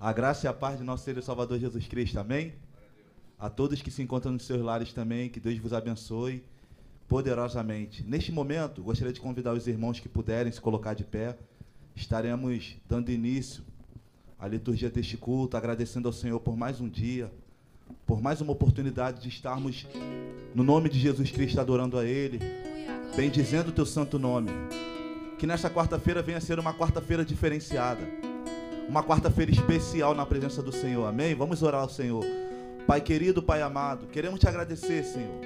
A graça e a paz de nosso Senhor e Salvador Jesus Cristo, amém? A todos que se encontram nos seus lares também, que Deus vos abençoe poderosamente. Neste momento, gostaria de convidar os irmãos que puderem se colocar de pé. Estaremos dando início à liturgia deste culto, agradecendo ao Senhor por mais um dia, por mais uma oportunidade de estarmos no nome de Jesus Cristo adorando a Ele, bendizendo o teu santo nome. Que nesta quarta-feira venha a ser uma quarta-feira diferenciada uma quarta-feira especial na presença do Senhor. Amém? Vamos orar ao Senhor. Pai querido, Pai amado, queremos te agradecer, Senhor,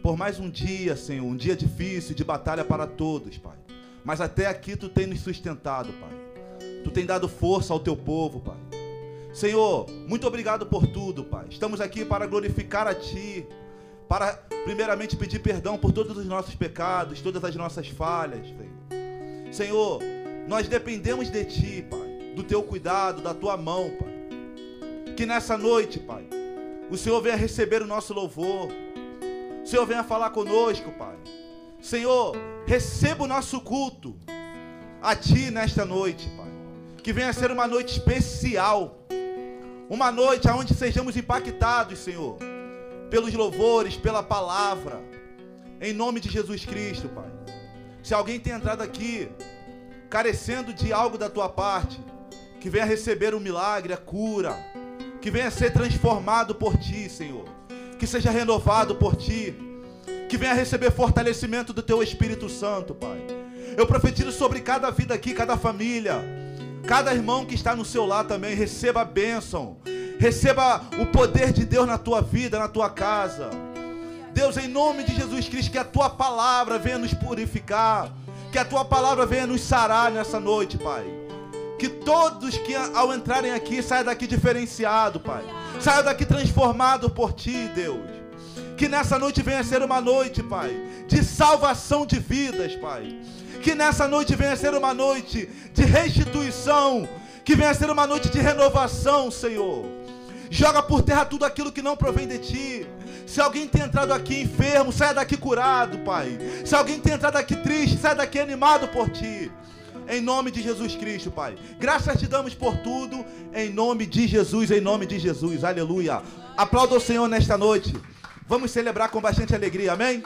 por mais um dia, Senhor, um dia difícil de batalha para todos, Pai. Mas até aqui tu tem nos sustentado, Pai. Tu tem dado força ao teu povo, Pai. Senhor, muito obrigado por tudo, Pai. Estamos aqui para glorificar a Ti, para primeiramente pedir perdão por todos os nossos pecados, todas as nossas falhas, Senhor. Senhor, nós dependemos de Ti, Pai do teu cuidado, da tua mão, Pai. Que nessa noite, Pai, o Senhor venha receber o nosso louvor. O Senhor venha falar conosco, Pai. Senhor, receba o nosso culto a Ti nesta noite, Pai. Que venha ser uma noite especial. Uma noite onde sejamos impactados, Senhor, pelos louvores, pela palavra. Em nome de Jesus Cristo, Pai. Se alguém tem entrado aqui carecendo de algo da tua parte, que venha receber um milagre, a cura, que venha ser transformado por ti, Senhor, que seja renovado por ti, que venha receber fortalecimento do teu Espírito Santo, Pai. Eu profetizo sobre cada vida aqui, cada família, cada irmão que está no seu lar também, receba a bênção, receba o poder de Deus na tua vida, na tua casa. Deus, em nome de Jesus Cristo, que a tua palavra venha nos purificar, que a tua palavra venha nos sarar nessa noite, Pai. Que todos que ao entrarem aqui saiam daqui diferenciado, Pai. Saiam daqui transformado por Ti, Deus. Que nessa noite venha ser uma noite, Pai, de salvação de vidas, Pai. Que nessa noite venha ser uma noite de restituição. Que venha ser uma noite de renovação, Senhor. Joga por terra tudo aquilo que não provém de ti. Se alguém tem entrado aqui enfermo, saia daqui curado, Pai. Se alguém tem entrado aqui triste, saia daqui animado por ti. Em nome de Jesus Cristo, Pai. Graças te damos por tudo. Em nome de Jesus, em nome de Jesus. Aleluia. Aplauda o Senhor nesta noite. Vamos celebrar com bastante alegria. Amém?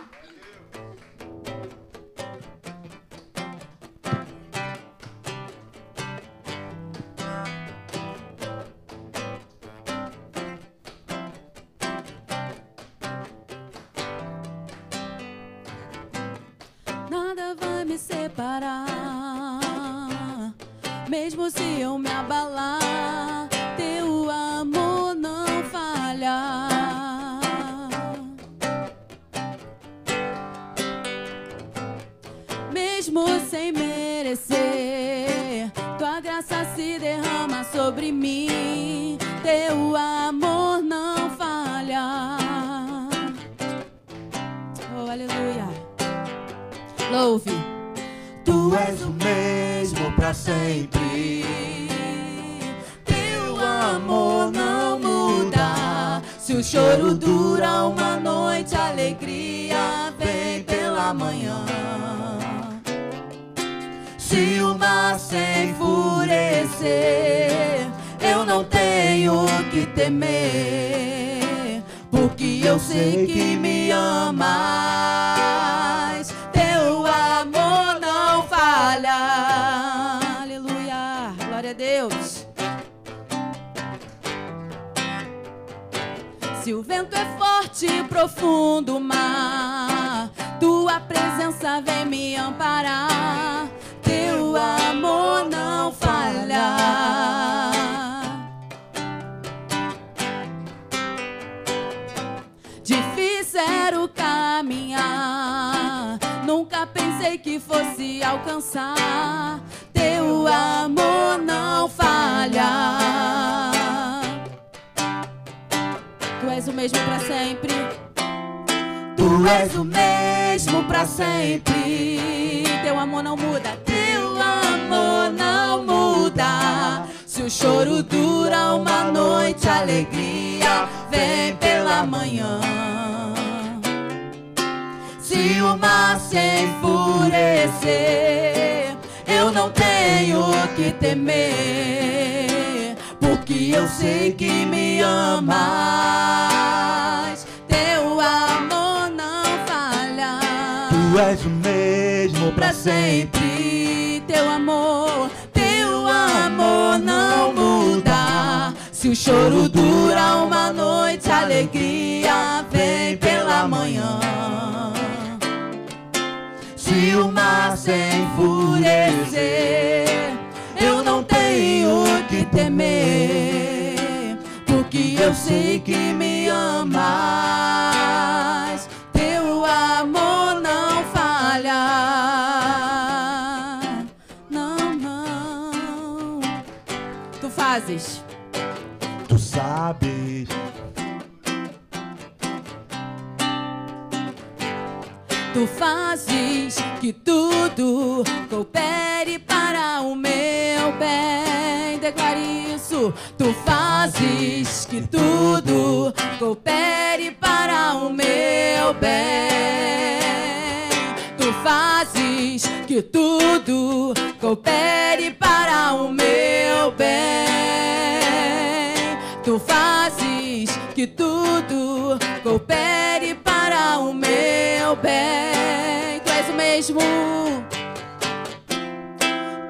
Nunca pensei que fosse alcançar. Teu amor não falha. Tu és o mesmo pra sempre. Tu és o mesmo pra sempre. Teu amor não muda. Teu amor não muda. Se o choro dura uma noite, a alegria vem pela manhã. Se o mar se enfurecer, eu não tenho que temer, porque eu sei que me amas. Teu amor não falha. Tu és o mesmo pra sempre. Teu amor, teu amor não muda. Se o choro dura uma noite, a alegria vem pela manhã. Se o mar se enfurecer, eu não tenho que temer, porque eu sei que me amas. Teu amor não falha. Não, não. Tu fazes. Tu sabes. Tu fazes que tudo coopere para o meu bem. Declare isso. Tu fazes que tudo coopere para o meu bem. Tu fazes que tudo coopere para o meu bem. Tu fazes que tudo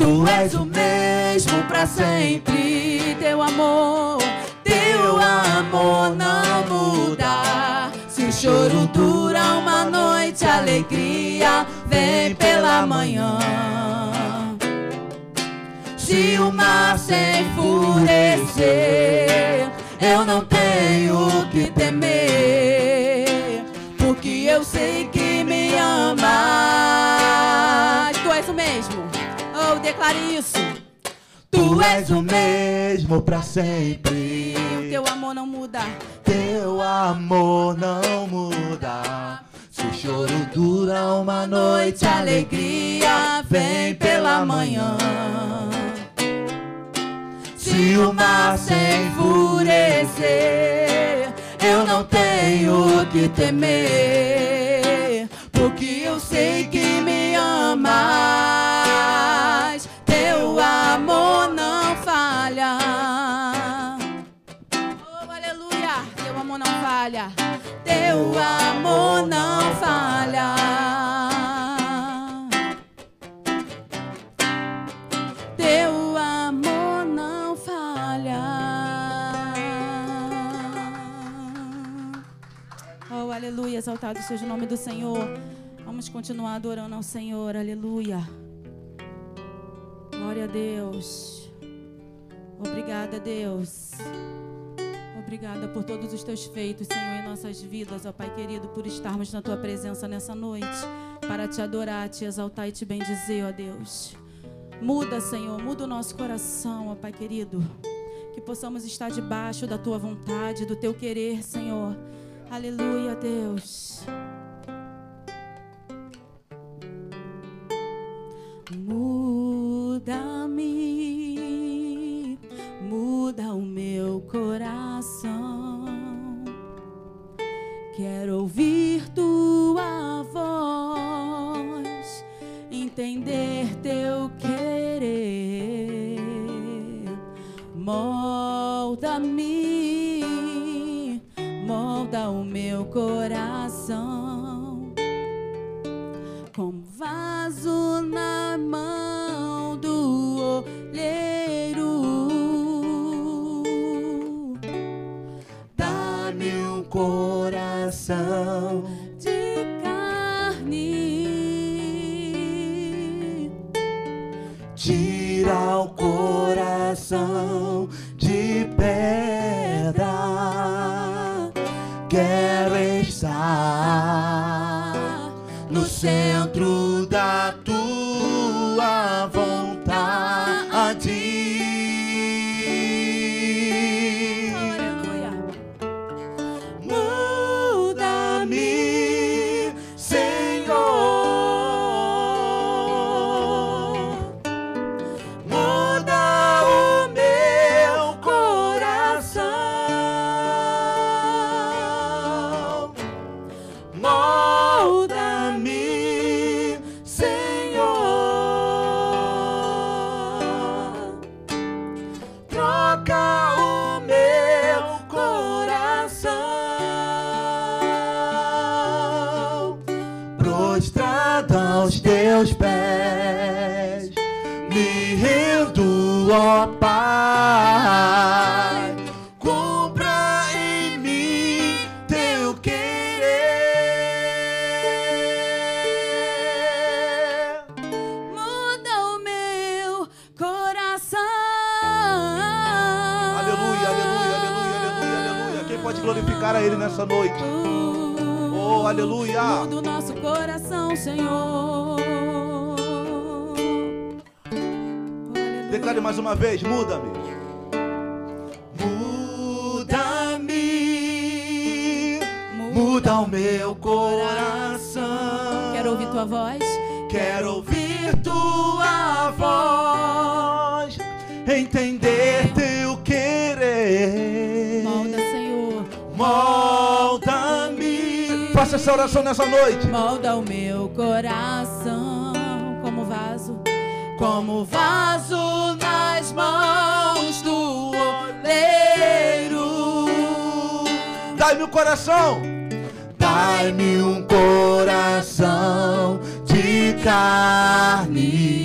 Tu és o mesmo pra sempre. Teu amor, teu amor não muda. Se o choro dura uma noite, a alegria vem pela manhã. Se o mar se enfurecer, eu não tenho que temer, porque eu sei que me amas. Declare isso. Tu és o mesmo pra sempre. Teu amor não muda. Teu amor não muda. Se o choro dura uma noite, a alegria vem pela manhã. Se o mar se enfurecer, eu não tenho que temer, porque eu sei que me amas. Amor não falha. Oh, aleluia. Teu amor não falha. Teu amor não falha. Teu amor não falha. Oh, aleluia. Exaltado seja o nome do Senhor. Vamos continuar adorando ao Senhor. Aleluia. Glória a Deus. Obrigada, Deus. Obrigada por todos os teus feitos, Senhor, em nossas vidas, ó Pai querido, por estarmos na tua presença nessa noite, para te adorar, te exaltar e te bendizer, ó Deus. Muda, Senhor, muda o nosso coração, ó Pai querido. Que possamos estar debaixo da tua vontade, do teu querer, Senhor. Aleluia, Deus. Muda-me, muda o meu coração. Quero ouvir tua voz, entender teu querer. Molda-me, molda o meu coração coração de carne, Tira o coração de pedra. Quero estar no centro Muda o nosso coração, Senhor. Declare mais uma vez, muda-me. Muda-me, muda o meu coração. Quero ouvir tua voz. Quero ouvir tua voz, entender teu querer. Faça essa oração nessa noite. Molda o meu coração como vaso, como vaso nas mãos do oleiro. Dai-me o coração. Dai-me um coração de carne.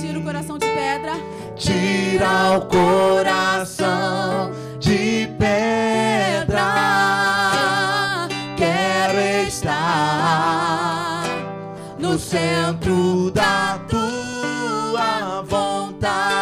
Tira o coração de pedra. Tira o coração de pedra. Centro da tua vontade.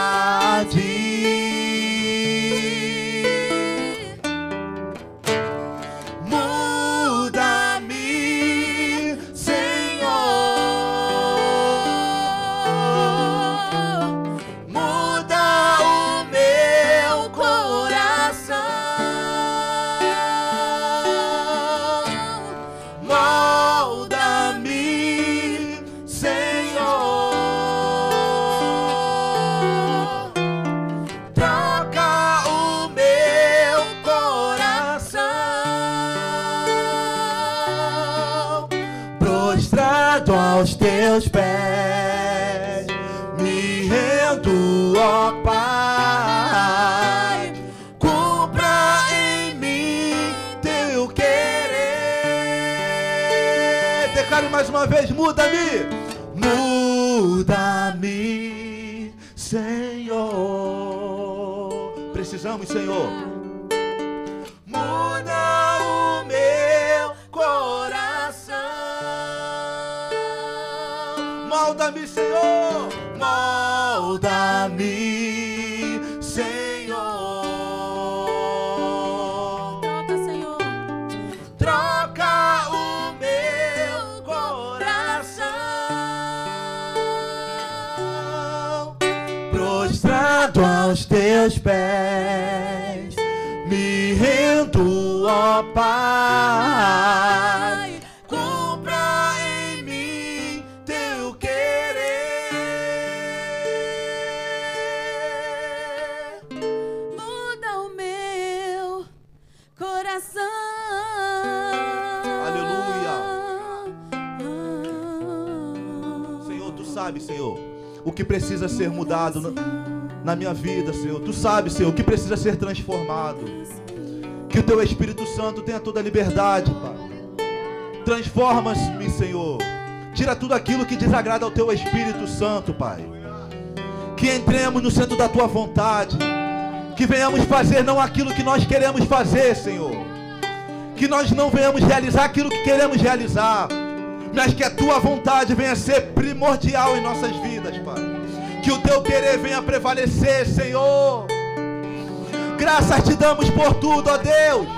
Muda-me. Muda-me, Senhor. Precisamos, Senhor. Prostrado aos teus pés, me rendo, ó Pai. Cumpra em mim teu querer. Muda o meu coração. Senhor, tu sabes, Senhor, o que precisa ser mudado na, minha vida, Senhor. Tu sabes, Senhor, que precisa ser transformado. Que o teu Espírito Santo tenha toda a liberdade, Pai. Transforma-me, Senhor. Tira tudo aquilo que desagrada ao teu Espírito Santo, Pai. Que entremos no centro da tua vontade. Que venhamos fazer não aquilo que nós queremos fazer, Senhor. Que nós não venhamos realizar aquilo que queremos realizar mas que a tua vontade venha ser primordial em nossas vidas, Pai. Que o teu querer venha prevalecer, Senhor. Graças te damos por tudo, ó Deus.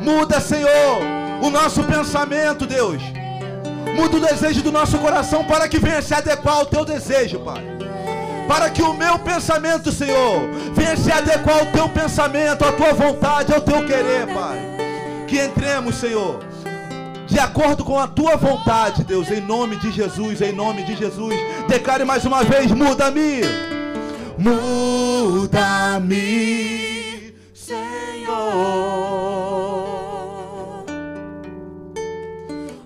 Muda, Senhor, o nosso pensamento, Deus. Muda o desejo do nosso coração para que venha se adequar ao teu desejo, Pai. Para que o meu pensamento, Senhor, venha se adequar ao teu pensamento, à tua vontade, ao teu querer, Pai. Que entremos, Senhor, de acordo com a tua vontade, Deus, em nome de Jesus, em nome de Jesus. Declare mais uma vez: muda-me, muda-me, Senhor.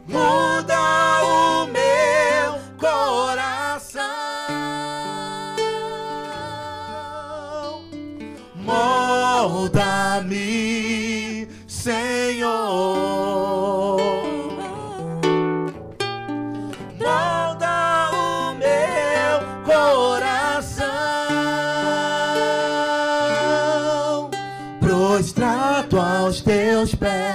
Muda o meu coração, molda-me, Senhor. Teus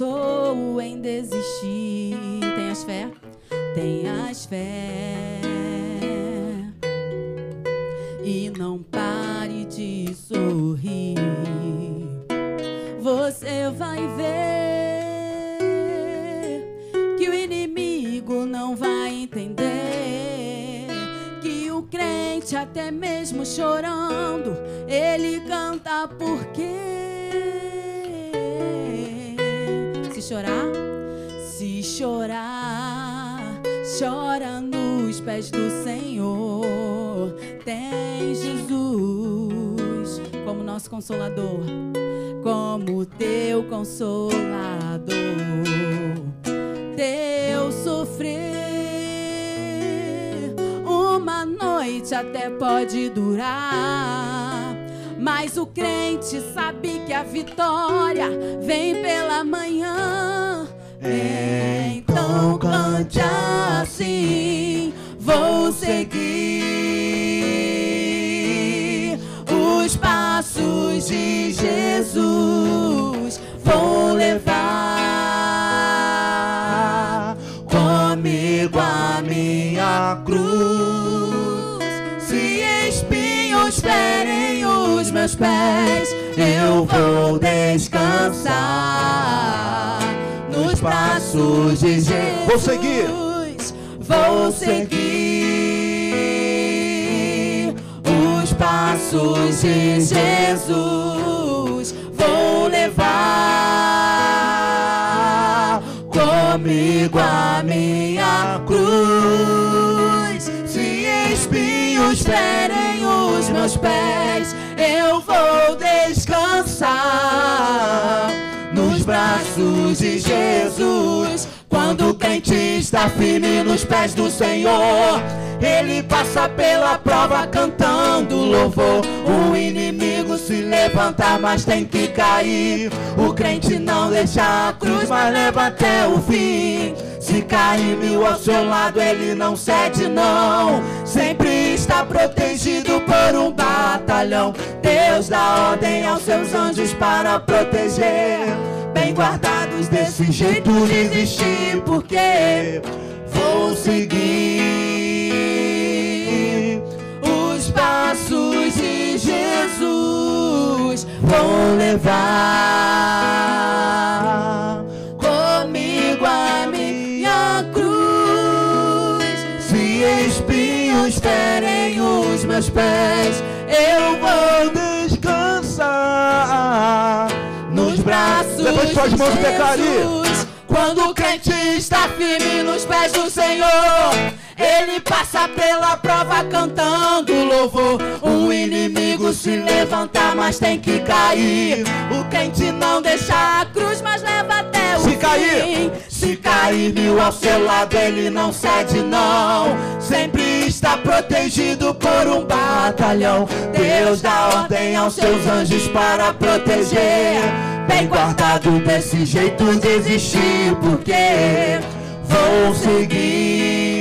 pensou em desistir, tenhas fé, tenhas fé. E não pare de sorrir. Você vai ver que o inimigo não vai entender que o crente, até mesmo chorando, ele canta porque chorar, se chorar, chora nos pés do Senhor. Tem Jesus como nosso consolador, como teu consolador. Teu sofrer uma noite até pode durar. Mas o crente sabe que a vitória vem. Então cante assim, vou seguir os passos de Jesus. Vou levar comigo a minha cruz. Se espinhos ferem os meus pés, eu vou descansar passos de Jesus. Vou seguir. vou seguir os passos de Jesus. Vou levar comigo a minha cruz. Se espinhos ferem os meus pés, eu vou descansar nos braços de Jesus. Quando o crente está firme nos pés do Senhor, ele passa pela prova cantando louvor. O inimigo se levanta, mas tem que cair. O crente não deixa a cruz, mas leva até o fim. Se cair mil ao seu lado, ele não cede, não. Sempre está protegido por um batalhão. Deus dá ordem aos seus anjos para proteger. Bem guardados desse jeito desistir, porque vou seguir os passos de Jesus. Vou levar comigo a minha cruz. Se espinhos ferem os meus pés, eu vou descansar Levante suas mãos e declare. Quando o crente está firme nos pés do Senhor, ele passa pela prova cantando louvor. O inimigo se levanta, mas tem que cair. O crente não deixa a cruz, mas leva até o Se fim. cair. se cair mil ao seu lado, ele não cede, não. Sempre está protegido por um batalhão. Deus dá ordem aos seus anjos para proteger. Bem guardado desse jeito desistir, porque vou seguir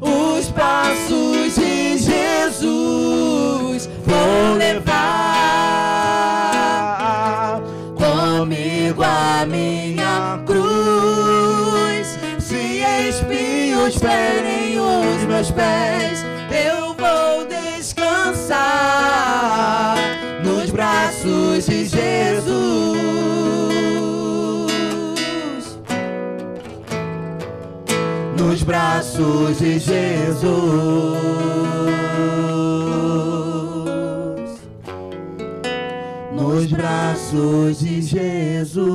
os passos de Jesus. Vou levar comigo a minha cruz. Se espinhos ferem os meus pés, eu vou descansar Nos braços de Jesus. Nos braços de Jesus.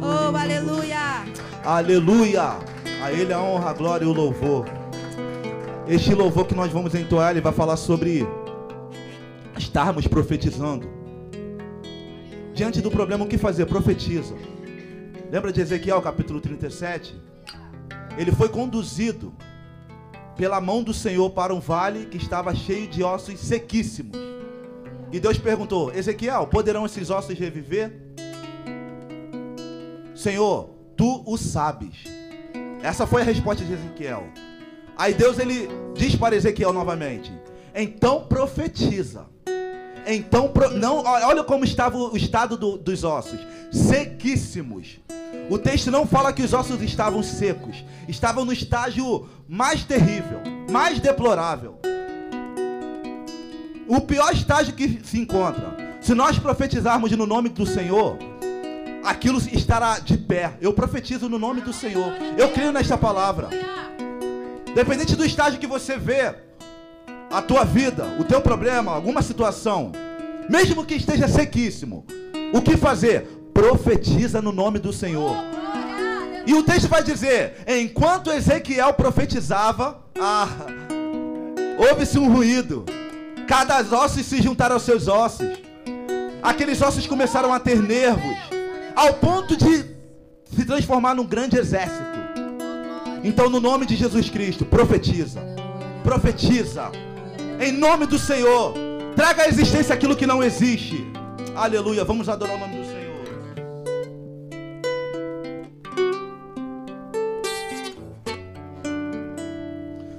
Oh, aleluia. Aleluia! A Ele a honra, a glória e o louvor. Este louvor que nós vamos entoar, ele vai falar sobre estarmos profetizando. Diante do problema, o que fazer? Profetiza. Lembra de Ezequiel, capítulo 37? Ele foi conduzido pela mão do Senhor para um vale que estava cheio de ossos sequíssimos. E Deus perguntou: Ezequiel, poderão esses ossos reviver? Senhor, tu o sabes. Essa foi a resposta de Ezequiel. Aí Deus ele diz para Ezequiel novamente: Então profetiza. Então, não, olha como estava o estado do- dos ossos, sequíssimos. O texto não fala que os ossos estavam secos, estavam no estágio mais terrível, mais deplorável. O pior estágio que se encontra. Se nós profetizarmos no nome do Senhor, aquilo estará de pé. Eu profetizo no nome do Senhor. Eu creio nesta palavra. Dependente do estágio que você vê, a tua vida, o teu problema, alguma situação, mesmo que esteja sequíssimo, o que fazer? Profetiza no nome do Senhor. E o texto vai dizer: enquanto Ezequiel profetizava, ah, houve-se um ruído. Cada ossos se juntaram aos seus ossos. Aqueles ossos começaram a ter nervos, ao ponto de se transformar num grande exército. Então, no nome de Jesus Cristo, profetiza. Profetiza. Em nome do Senhor. Traga à existência aquilo que não existe. Aleluia. Vamos adorar o nome do Senhor.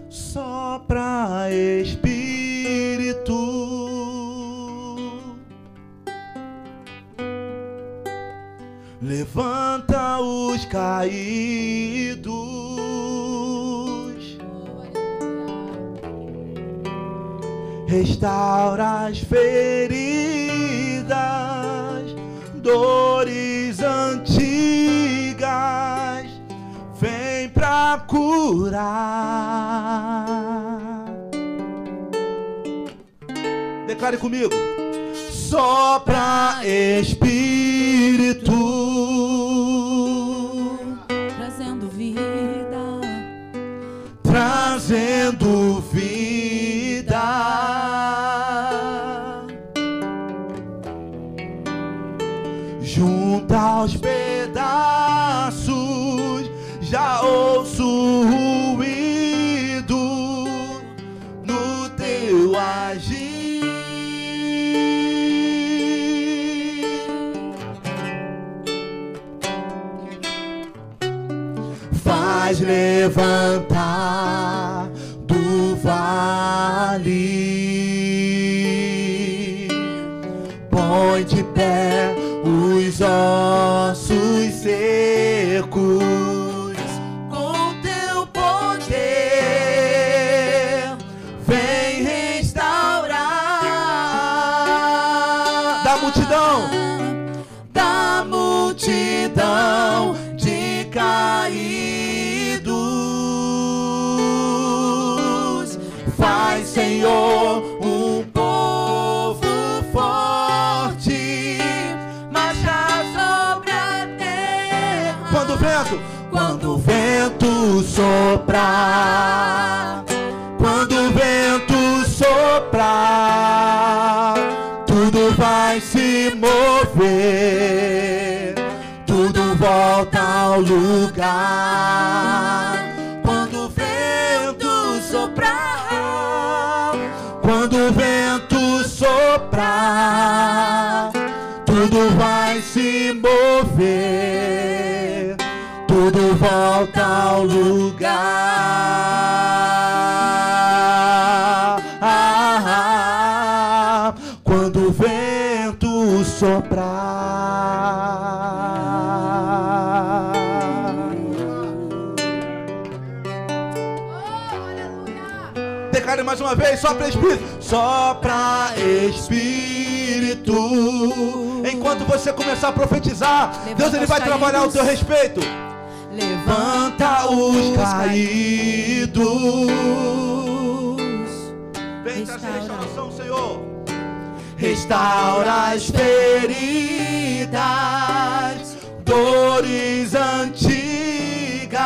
Sopra Espírito. Levanta os caídos. Restaura as feridas, dores antigas. pra curar. Declare comigo. Sopra Espírito. Trazendo vida. Trazendo vida. Junta aos pedaços, já ouço o ruído no teu agir. Faz levantar do vale, põe de pé soprar, quando o vento soprar, tudo vai se mover, tudo volta ao lugar. Quando o vento soprar, quando o vento soprar, tudo vai se mover, volta ao lugar. Ah, quando o vento soprar. Declare mais uma vez, sopra Espírito, sopra Espírito. Enquanto você começar a profetizar, Levanta Deus ele vai trabalhar caídos. teu respeito. Levanta os os caídos. Vem trazer Restaura. restauração, Senhor. Restaura as feridas, dores antigas.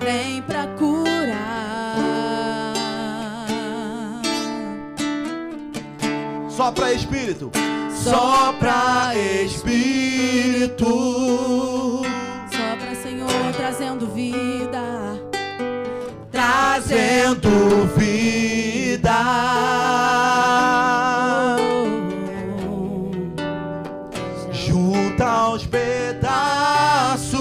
Vem pra curar. Sopra Espírito, sopra Espírito. Trazendo vida. Junta aos pedaços,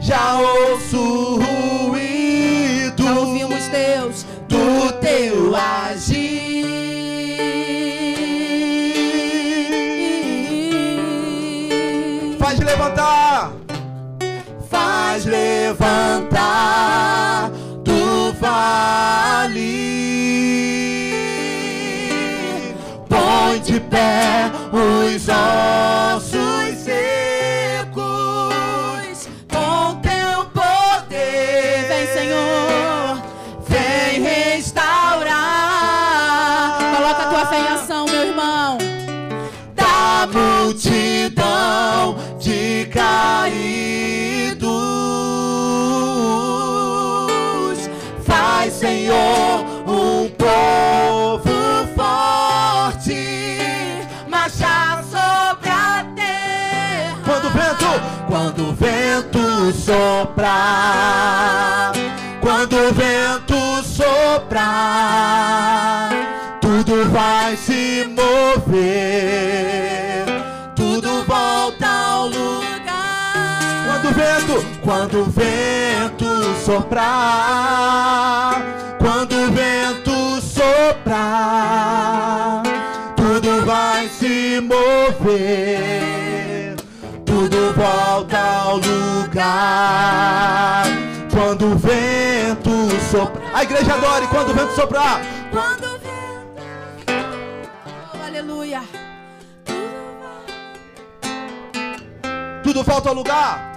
já ouço o ruído Já ouvimos Deus. do teu agir. Faz levantar, faz levantar vale. Põe de pé os ossos secos com teu poder. Vem, Senhor. Vem restaurar. Coloca a tua fé em ação, meu irmão. da multidão de caídos. Soprar, quando o vento soprar, tudo vai se mover, tudo volta ao lugar. Quando o vento, quando o vento soprar, quando o vento soprar, tudo vai se mover, tudo volta ao lugar. Quando o vento soprar. A igreja adore quando o vento soprar. Quando o vento. Oh, aleluia. Tudo volta ao lugar.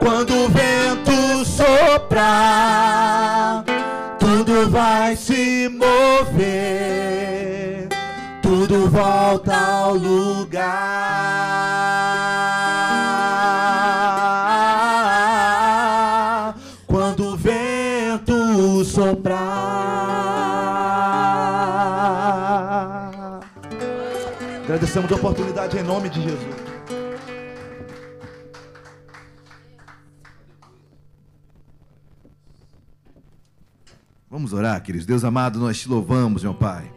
Quando o vento soprar vai se mover, tudo volta ao lugar. Quando o vento soprar. Agradecemos a oportunidade em nome de Jesus. Vamos orar, queridos. Deus amado, nós te louvamos, meu Pai.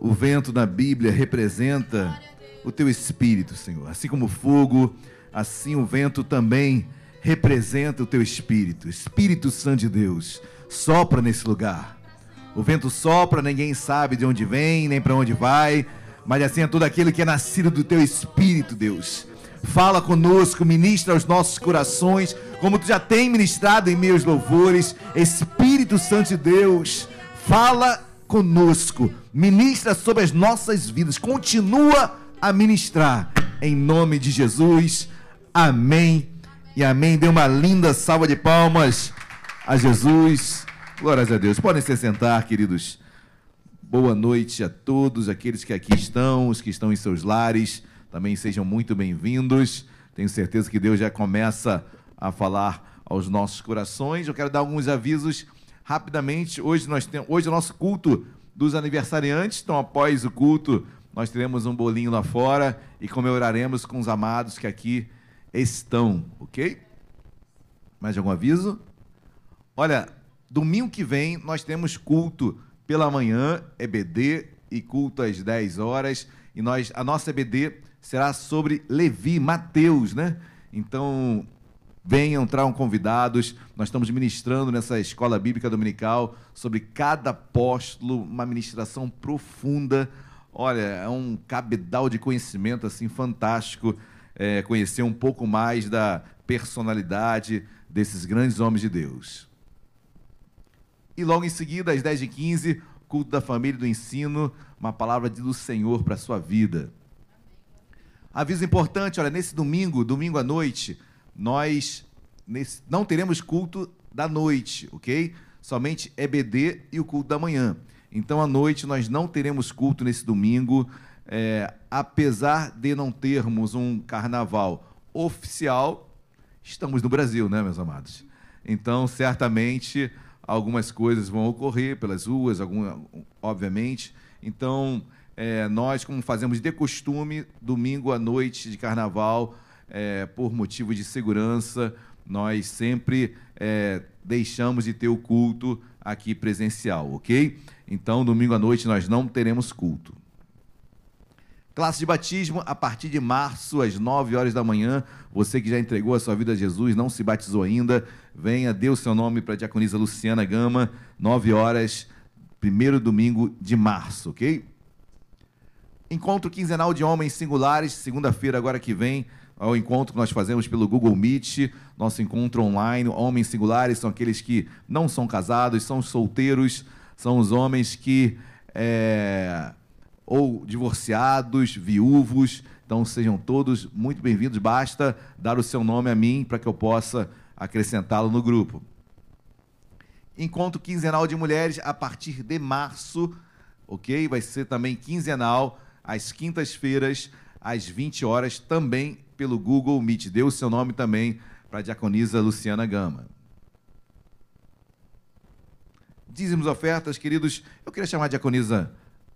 O vento na Bíblia representa o teu espírito, Senhor. Assim como o fogo, assim o vento também representa o teu espírito. Espírito Santo de Deus, sopra nesse lugar. O vento sopra, ninguém sabe de onde vem, nem para onde vai, mas assim é todo aquele que é nascido do teu espírito, Deus. Fala conosco, ministra aos nossos corações, como tu já tem ministrado em meus louvores. Espírito Santo de Deus, fala conosco, ministra sobre as nossas vidas, continua a ministrar, em nome de Jesus. Amém e amém. Dê uma linda salva de palmas a Jesus. Glórias a Deus. Podem se sentar, queridos. Boa noite a todos aqueles que aqui estão, os que estão em seus lares. Também sejam muito bem-vindos. Tenho certeza que Deus já começa a falar aos nossos corações. Eu quero dar alguns avisos rapidamente. Hoje nós temos, hoje é o nosso culto dos aniversariantes. Então, após o culto, nós teremos um bolinho lá fora e comemoraremos com os amados que aqui estão, ok? Mais algum aviso? Olha, domingo que vem nós temos culto pela manhã, EBD, e culto às 10 horas. E nós, a nossa EBD será sobre Levi, Mateus, né? Então, venham, tragam convidados. Nós estamos ministrando nessa escola bíblica dominical sobre cada apóstolo, uma ministração profunda. Olha, é um cabedal de conhecimento assim fantástico. É, conhecer um pouco mais da personalidade desses grandes homens de Deus. E logo em seguida, às 10h15, culto da família do ensino, uma palavra do Senhor para a sua vida. Aviso importante, olha, nesse domingo, domingo à noite, nós nesse, não teremos culto da noite, ok? Somente EBD e o culto da manhã. Então, à noite, nós não teremos culto nesse domingo, é, apesar de não termos um carnaval oficial, estamos no Brasil, né, meus amados? Então, certamente, algumas coisas vão ocorrer pelas ruas, algum, obviamente. Então, é, nós, como fazemos de costume, domingo à noite de carnaval, é, por motivo de segurança, nós sempre é, deixamos de ter o culto aqui presencial, ok? Então, domingo à noite nós não teremos culto. Classe de batismo a partir de março, às 9 horas da manhã. Você que já entregou a sua vida a Jesus, não se batizou ainda, venha, dê o seu nome para a diaconisa Luciana Gama, 9 horas, primeiro domingo de março, ok? Encontro quinzenal de homens singulares, segunda-feira, agora que vem, ao encontro que nós fazemos pelo Google Meet, nosso encontro online. Homens singulares são aqueles que não são casados, são solteiros, são os homens que. É, ou divorciados, viúvos. Então sejam todos muito bem-vindos. Basta dar o seu nome a mim para que eu possa acrescentá-lo no grupo. Encontro quinzenal de mulheres a partir de março, ok? Vai ser também quinzenal às quintas-feiras, às 20 horas, também pelo Google Meet. Dê o seu nome também para a diaconisa Luciana Gama. Dízimos ofertas, queridos. Eu queria chamar a diaconisa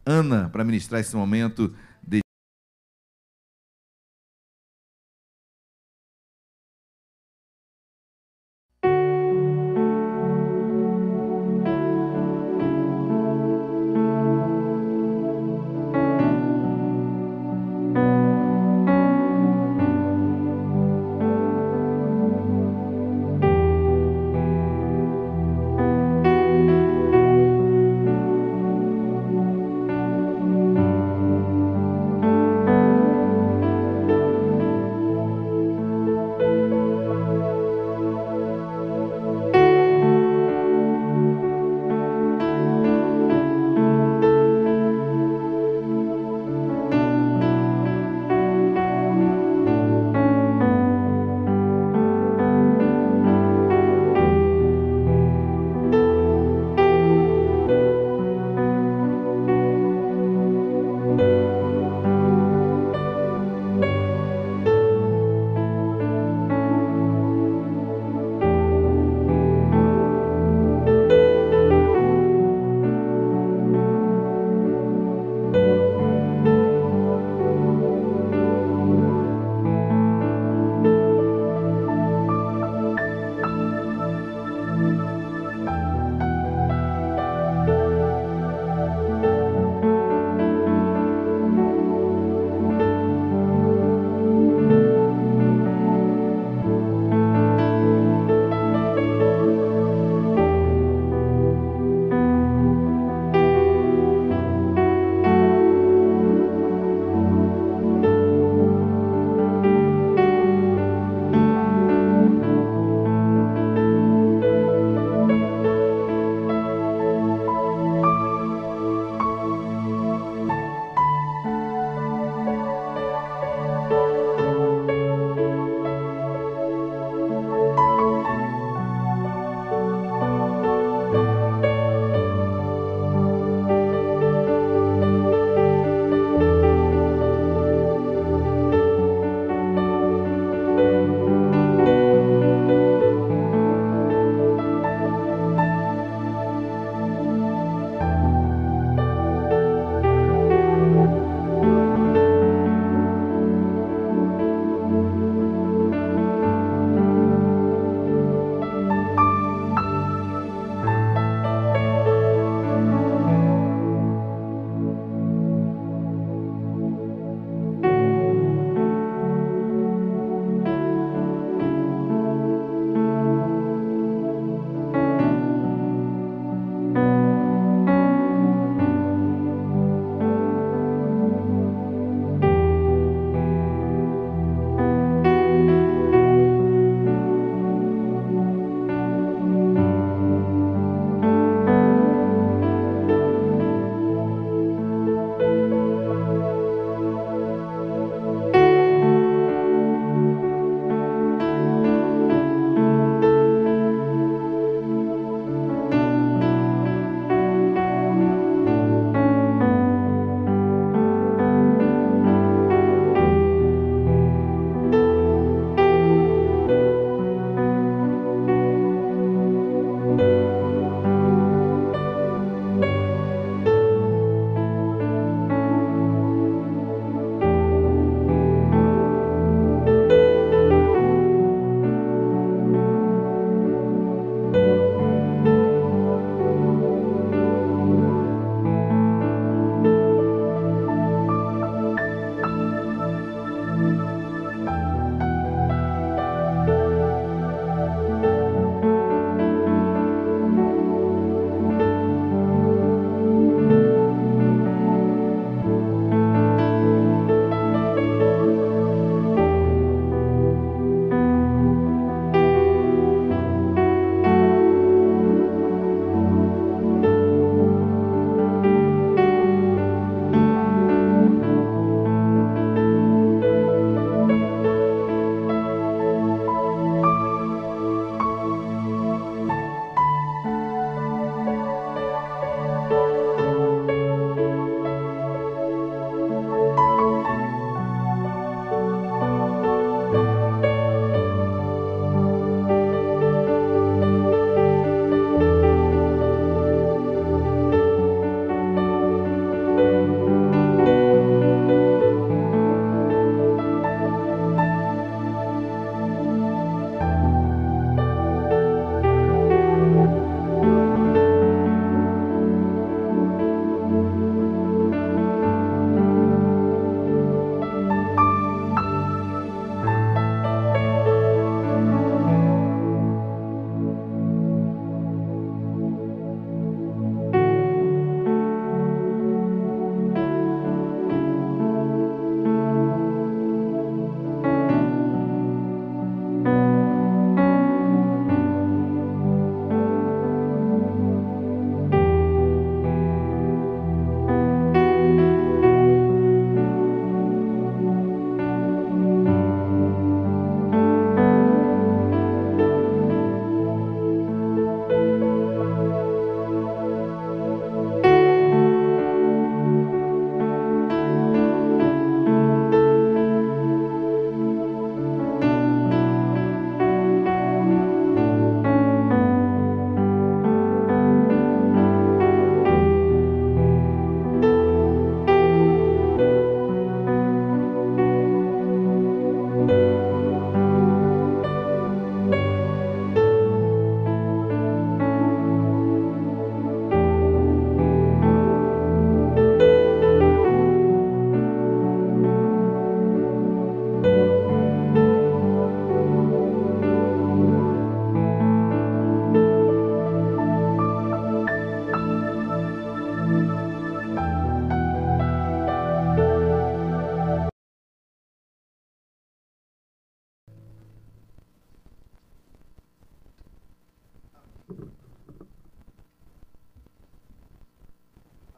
Ana para ministrar esse momento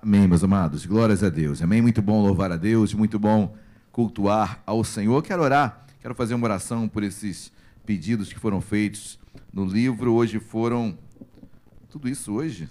Amém, meus amados. Glórias a Deus. Amém. Muito bom louvar a Deus, muito bom cultuar ao Senhor. Quero orar, quero fazer uma oração por esses pedidos que foram feitos no livro. Hoje foram tudo isso hoje.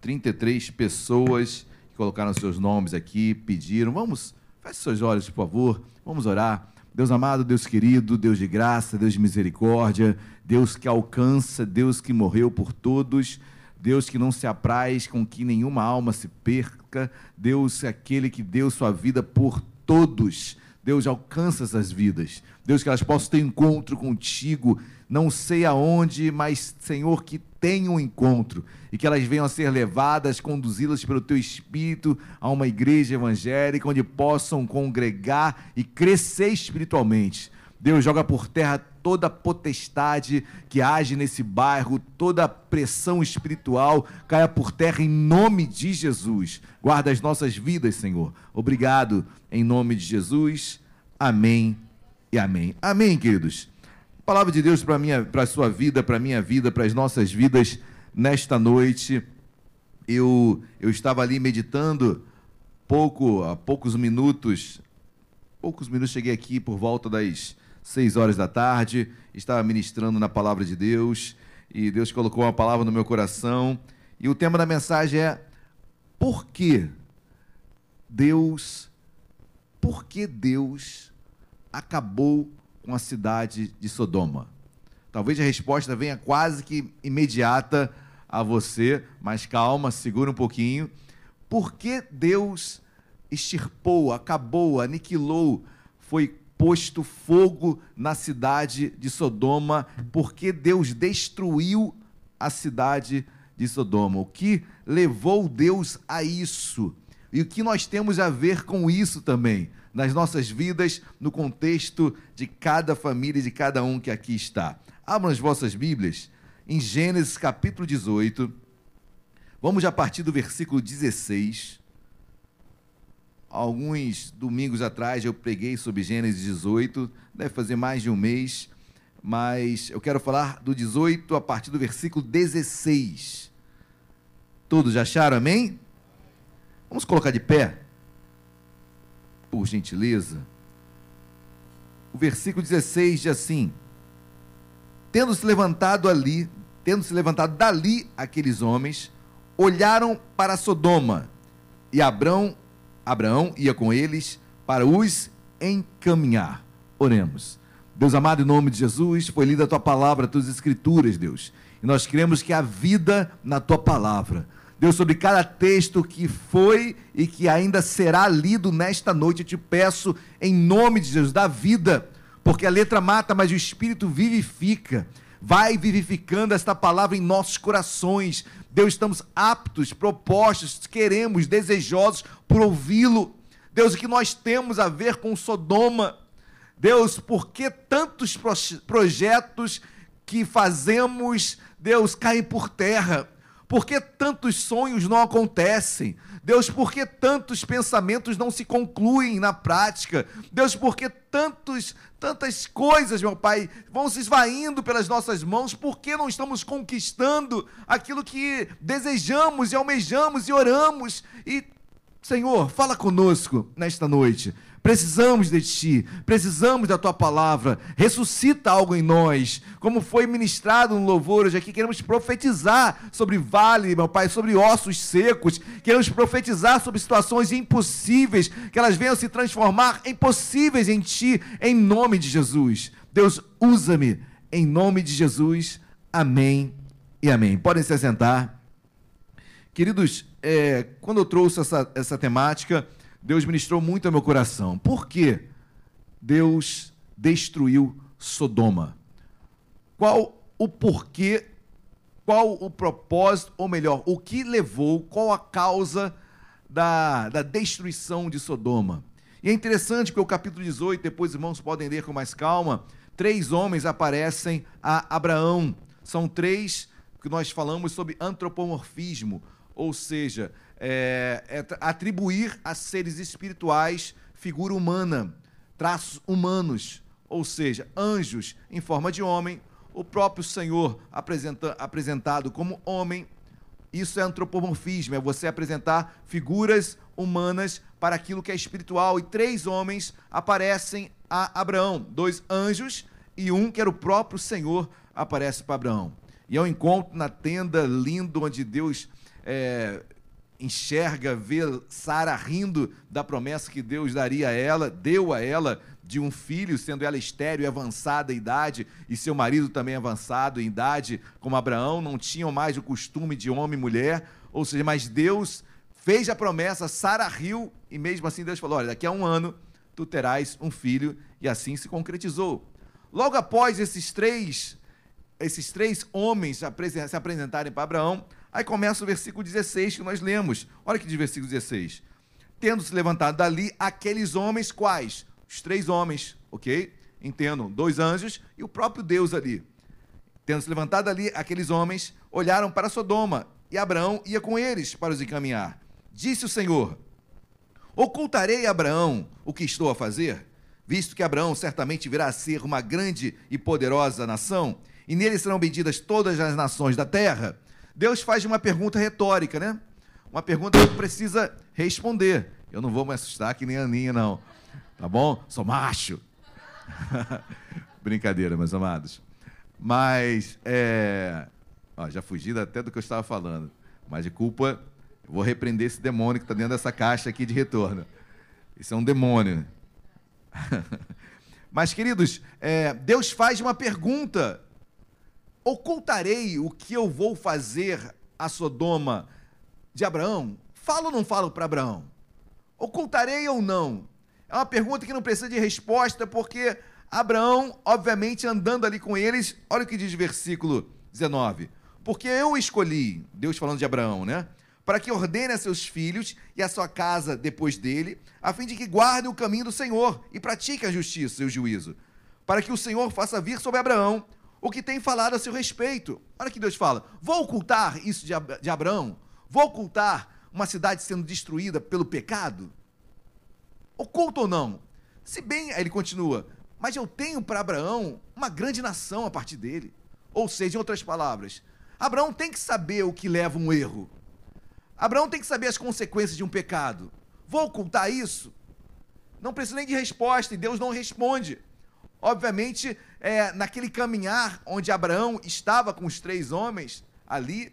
33 pessoas que colocaram seus nomes aqui, pediram. Vamos, feche seus olhos, por favor. Vamos orar. Deus amado, Deus querido, Deus de graça, Deus de misericórdia, Deus que alcança, Deus que morreu por todos. Deus que não se apraz com que nenhuma alma se perca, Deus é aquele que deu sua vida por todos. Deus alcança essas vidas. Deus que elas possam ter encontro contigo, não sei aonde, mas Senhor que tenham um encontro e que elas venham a ser levadas, conduzidas pelo teu espírito a uma igreja evangélica onde possam congregar e crescer espiritualmente. Deus joga por terra toda potestade que age nesse bairro, toda pressão espiritual caia por terra em nome de Jesus. Guarda as nossas vidas, Senhor. Obrigado em nome de Jesus. Amém e amém. Amém, queridos. Palavra de Deus para minha, para a sua vida, para minha vida, para as nossas vidas nesta noite. Eu eu estava ali meditando pouco, há poucos minutos, poucos minutos cheguei aqui por volta das seis horas da tarde, estava ministrando na palavra de Deus e Deus colocou uma palavra no meu coração. E o tema da mensagem é: por que Deus, por que Deus acabou com a cidade de Sodoma? Talvez a resposta venha quase que imediata a você, mas calma, segura um pouquinho. Por que Deus extirpou, acabou, aniquilou, foi posto fogo na cidade de Sodoma, porque Deus destruiu a cidade de Sodoma. O que levou Deus a isso? E o que nós temos a ver com isso também, nas nossas vidas, no contexto de cada família e de cada um que aqui está. Abram as vossas Bíblias em Gênesis capítulo 18. Vamos a partir do versículo 16 alguns domingos atrás eu preguei sobre Gênesis 18, deve fazer mais de um mês, mas eu quero falar do 18 a partir do versículo 16. Todos já acharam, amém? Vamos colocar de pé, por gentileza. O versículo 16 diz assim: Tendo se levantado ali, tendo se levantado dali aqueles homens, olharam para Sodoma, e Abrão Abraão ia com eles para os encaminhar. Oremos. Deus amado, em nome de Jesus, foi lida a tua palavra, as tuas escrituras, Deus. E nós cremos que há vida na tua palavra. Deus, sobre cada texto que foi e que ainda será lido nesta noite, eu te peço, em nome de Jesus, da vida, porque a letra mata, mas o Espírito vivifica. Vai vivificando esta palavra em nossos corações. Deus, estamos aptos, propostos, queremos, desejosos por ouvi-lo. Deus, o que nós temos a ver com Sodoma? Deus, por que tantos projetos que fazemos, Deus, caem por terra? Por que tantos sonhos não acontecem? Deus, por que tantos pensamentos não se concluem na prática? Deus, por que tantos, tantas coisas, meu Pai, vão se esvaindo pelas nossas mãos? Por que não estamos conquistando aquilo que desejamos e almejamos e oramos? E, Senhor, fala conosco nesta noite. Precisamos de Ti, precisamos da Tua palavra. Ressuscita algo em nós, como foi ministrado no louvor hoje aqui. Queremos profetizar sobre vale, meu Pai, sobre ossos secos. Queremos profetizar sobre situações impossíveis, que elas venham se transformar em possíveis em Ti, em nome de Jesus. Deus, usa-me em nome de Jesus. Amém e amém. Podem se assentar. Queridos, é, quando eu trouxe essa, essa temática Deus ministrou muito ao meu coração. Por que Deus destruiu Sodoma? Qual o porquê, qual o propósito, ou melhor, o que levou, qual a causa da, da destruição de Sodoma? E é interessante que o capítulo 18, depois os irmãos podem ler com mais calma, três homens aparecem a Abraão. São três que nós falamos sobre antropomorfismo, ou seja, é, é atribuir a seres espirituais figura humana, traços humanos, ou seja, anjos em forma de homem, o próprio Senhor apresenta, apresentado como homem. Isso é antropomorfismo, é você apresentar figuras humanas para aquilo que é espiritual. E três homens aparecem a Abraão: dois anjos e um que era o próprio Senhor aparece para Abraão. E é um encontro na tenda lindo onde Deus é, enxerga, vê Sara rindo da promessa que Deus daria a ela, deu a ela de um filho, sendo ela estéreo e avançada em idade, e seu marido também avançado em idade, como Abraão, não tinham mais o costume de homem e mulher, ou seja, mas Deus fez a promessa, Sara riu, e mesmo assim Deus falou: olha, daqui a um ano tu terás um filho, e assim se concretizou. Logo após esses três, esses três homens se apresentarem para Abraão, Aí começa o versículo 16 que nós lemos. Olha que diz versículo 16. Tendo se levantado dali aqueles homens quais? Os três homens, ok? Entendam, dois anjos e o próprio Deus ali. Tendo se levantado dali aqueles homens, olharam para Sodoma e Abraão ia com eles para os encaminhar. Disse o Senhor: Ocultarei a Abraão o que estou a fazer, visto que Abraão certamente virá a ser uma grande e poderosa nação, e nele serão benditas todas as nações da terra. Deus faz uma pergunta retórica, né? Uma pergunta que precisa responder. Eu não vou me assustar que nem a Aninha, não. Tá bom? Sou macho. Brincadeira, meus amados. Mas, é... Ó, já fugi até do que eu estava falando. Mas de culpa, eu vou repreender esse demônio que está dentro dessa caixa aqui de retorno. Isso é um demônio. Mas, queridos, é... Deus faz uma pergunta Ocultarei o que eu vou fazer a Sodoma de Abraão? Falo ou não falo para Abraão? Ocultarei ou não? É uma pergunta que não precisa de resposta, porque Abraão, obviamente, andando ali com eles, olha o que diz versículo 19. Porque eu escolhi, Deus falando de Abraão, né? Para que ordene a seus filhos e a sua casa depois dele, a fim de que guardem o caminho do Senhor e pratiquem a justiça e o juízo. Para que o Senhor faça vir sobre Abraão o que tem falado a seu respeito. Olha que Deus fala: vou ocultar isso de, Ab de Abraão? Vou ocultar uma cidade sendo destruída pelo pecado? Oculto ou não? Se bem, ele continua, mas eu tenho para Abraão uma grande nação a partir dele. Ou seja, em outras palavras, Abraão tem que saber o que leva um erro. Abraão tem que saber as consequências de um pecado. Vou ocultar isso? Não preciso nem de resposta e Deus não responde. Obviamente, é, naquele caminhar onde Abraão estava com os três homens ali,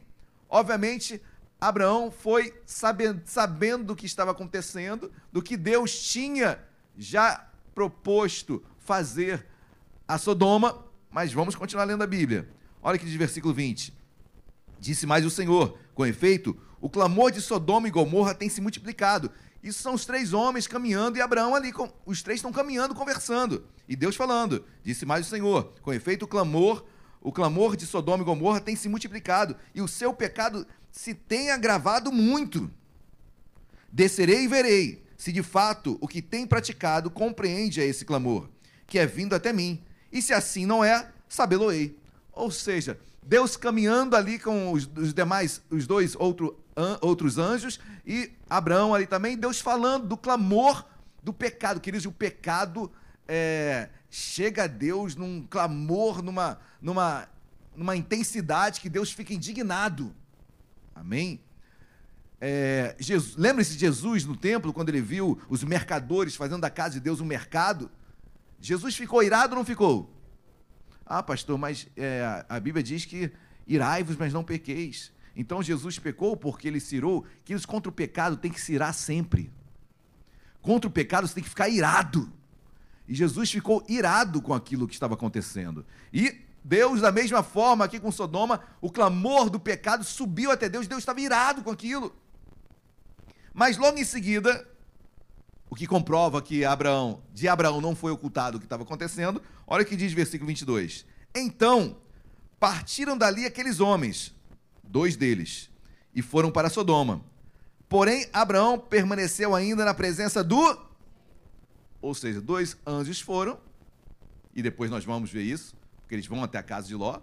obviamente, Abraão foi sabendo, sabendo do que estava acontecendo, do que Deus tinha já proposto fazer a Sodoma, mas vamos continuar lendo a Bíblia. Olha que diz versículo 20. Disse mais o Senhor: com efeito, o clamor de Sodoma e Gomorra tem se multiplicado. Isso são os três homens caminhando e Abraão ali, com, os três estão caminhando, conversando. E Deus falando, disse mais o Senhor, com efeito o clamor, o clamor de Sodoma e Gomorra tem se multiplicado e o seu pecado se tem agravado muito. Descerei e verei se de fato o que tem praticado compreende a esse clamor, que é vindo até mim. E se assim não é, sabê-lo-ei. Ou seja, Deus caminhando ali com os, os demais, os dois outro, an, outros anjos, e Abraão ali também, Deus falando do clamor do pecado. Queridos, o pecado é, chega a Deus num clamor, numa, numa, numa intensidade que Deus fica indignado. Amém? É, Lembre-se de Jesus no templo, quando ele viu os mercadores fazendo da casa de Deus um mercado. Jesus ficou irado ou não ficou? Ah, pastor, mas é, a Bíblia diz que irai-vos, mas não pequeis. Então Jesus pecou porque ele cirou, que eles contra o pecado tem que cirar sempre. Contra o pecado você tem que ficar irado. E Jesus ficou irado com aquilo que estava acontecendo. E Deus, da mesma forma aqui com Sodoma, o clamor do pecado subiu até Deus, Deus estava irado com aquilo. Mas logo em seguida, o que comprova que Abraão, de Abraão não foi ocultado o que estava acontecendo. Olha o que diz versículo 22. Então, partiram dali aqueles homens, dois deles, e foram para Sodoma. Porém, Abraão permaneceu ainda na presença do. Ou seja, dois anjos foram, e depois nós vamos ver isso, porque eles vão até a casa de Ló.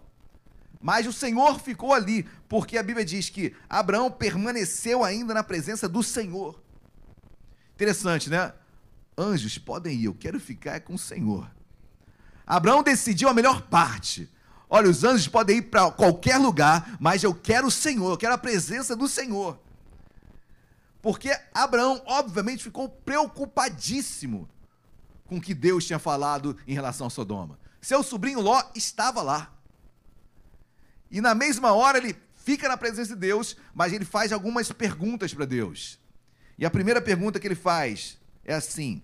Mas o Senhor ficou ali, porque a Bíblia diz que Abraão permaneceu ainda na presença do Senhor. Interessante, né? Anjos podem ir, eu quero ficar com o Senhor. Abraão decidiu a melhor parte. Olha, os anjos podem ir para qualquer lugar, mas eu quero o Senhor, eu quero a presença do Senhor. Porque Abraão, obviamente, ficou preocupadíssimo com o que Deus tinha falado em relação a Sodoma. Seu sobrinho Ló estava lá. E na mesma hora ele fica na presença de Deus, mas ele faz algumas perguntas para Deus. E a primeira pergunta que ele faz é assim,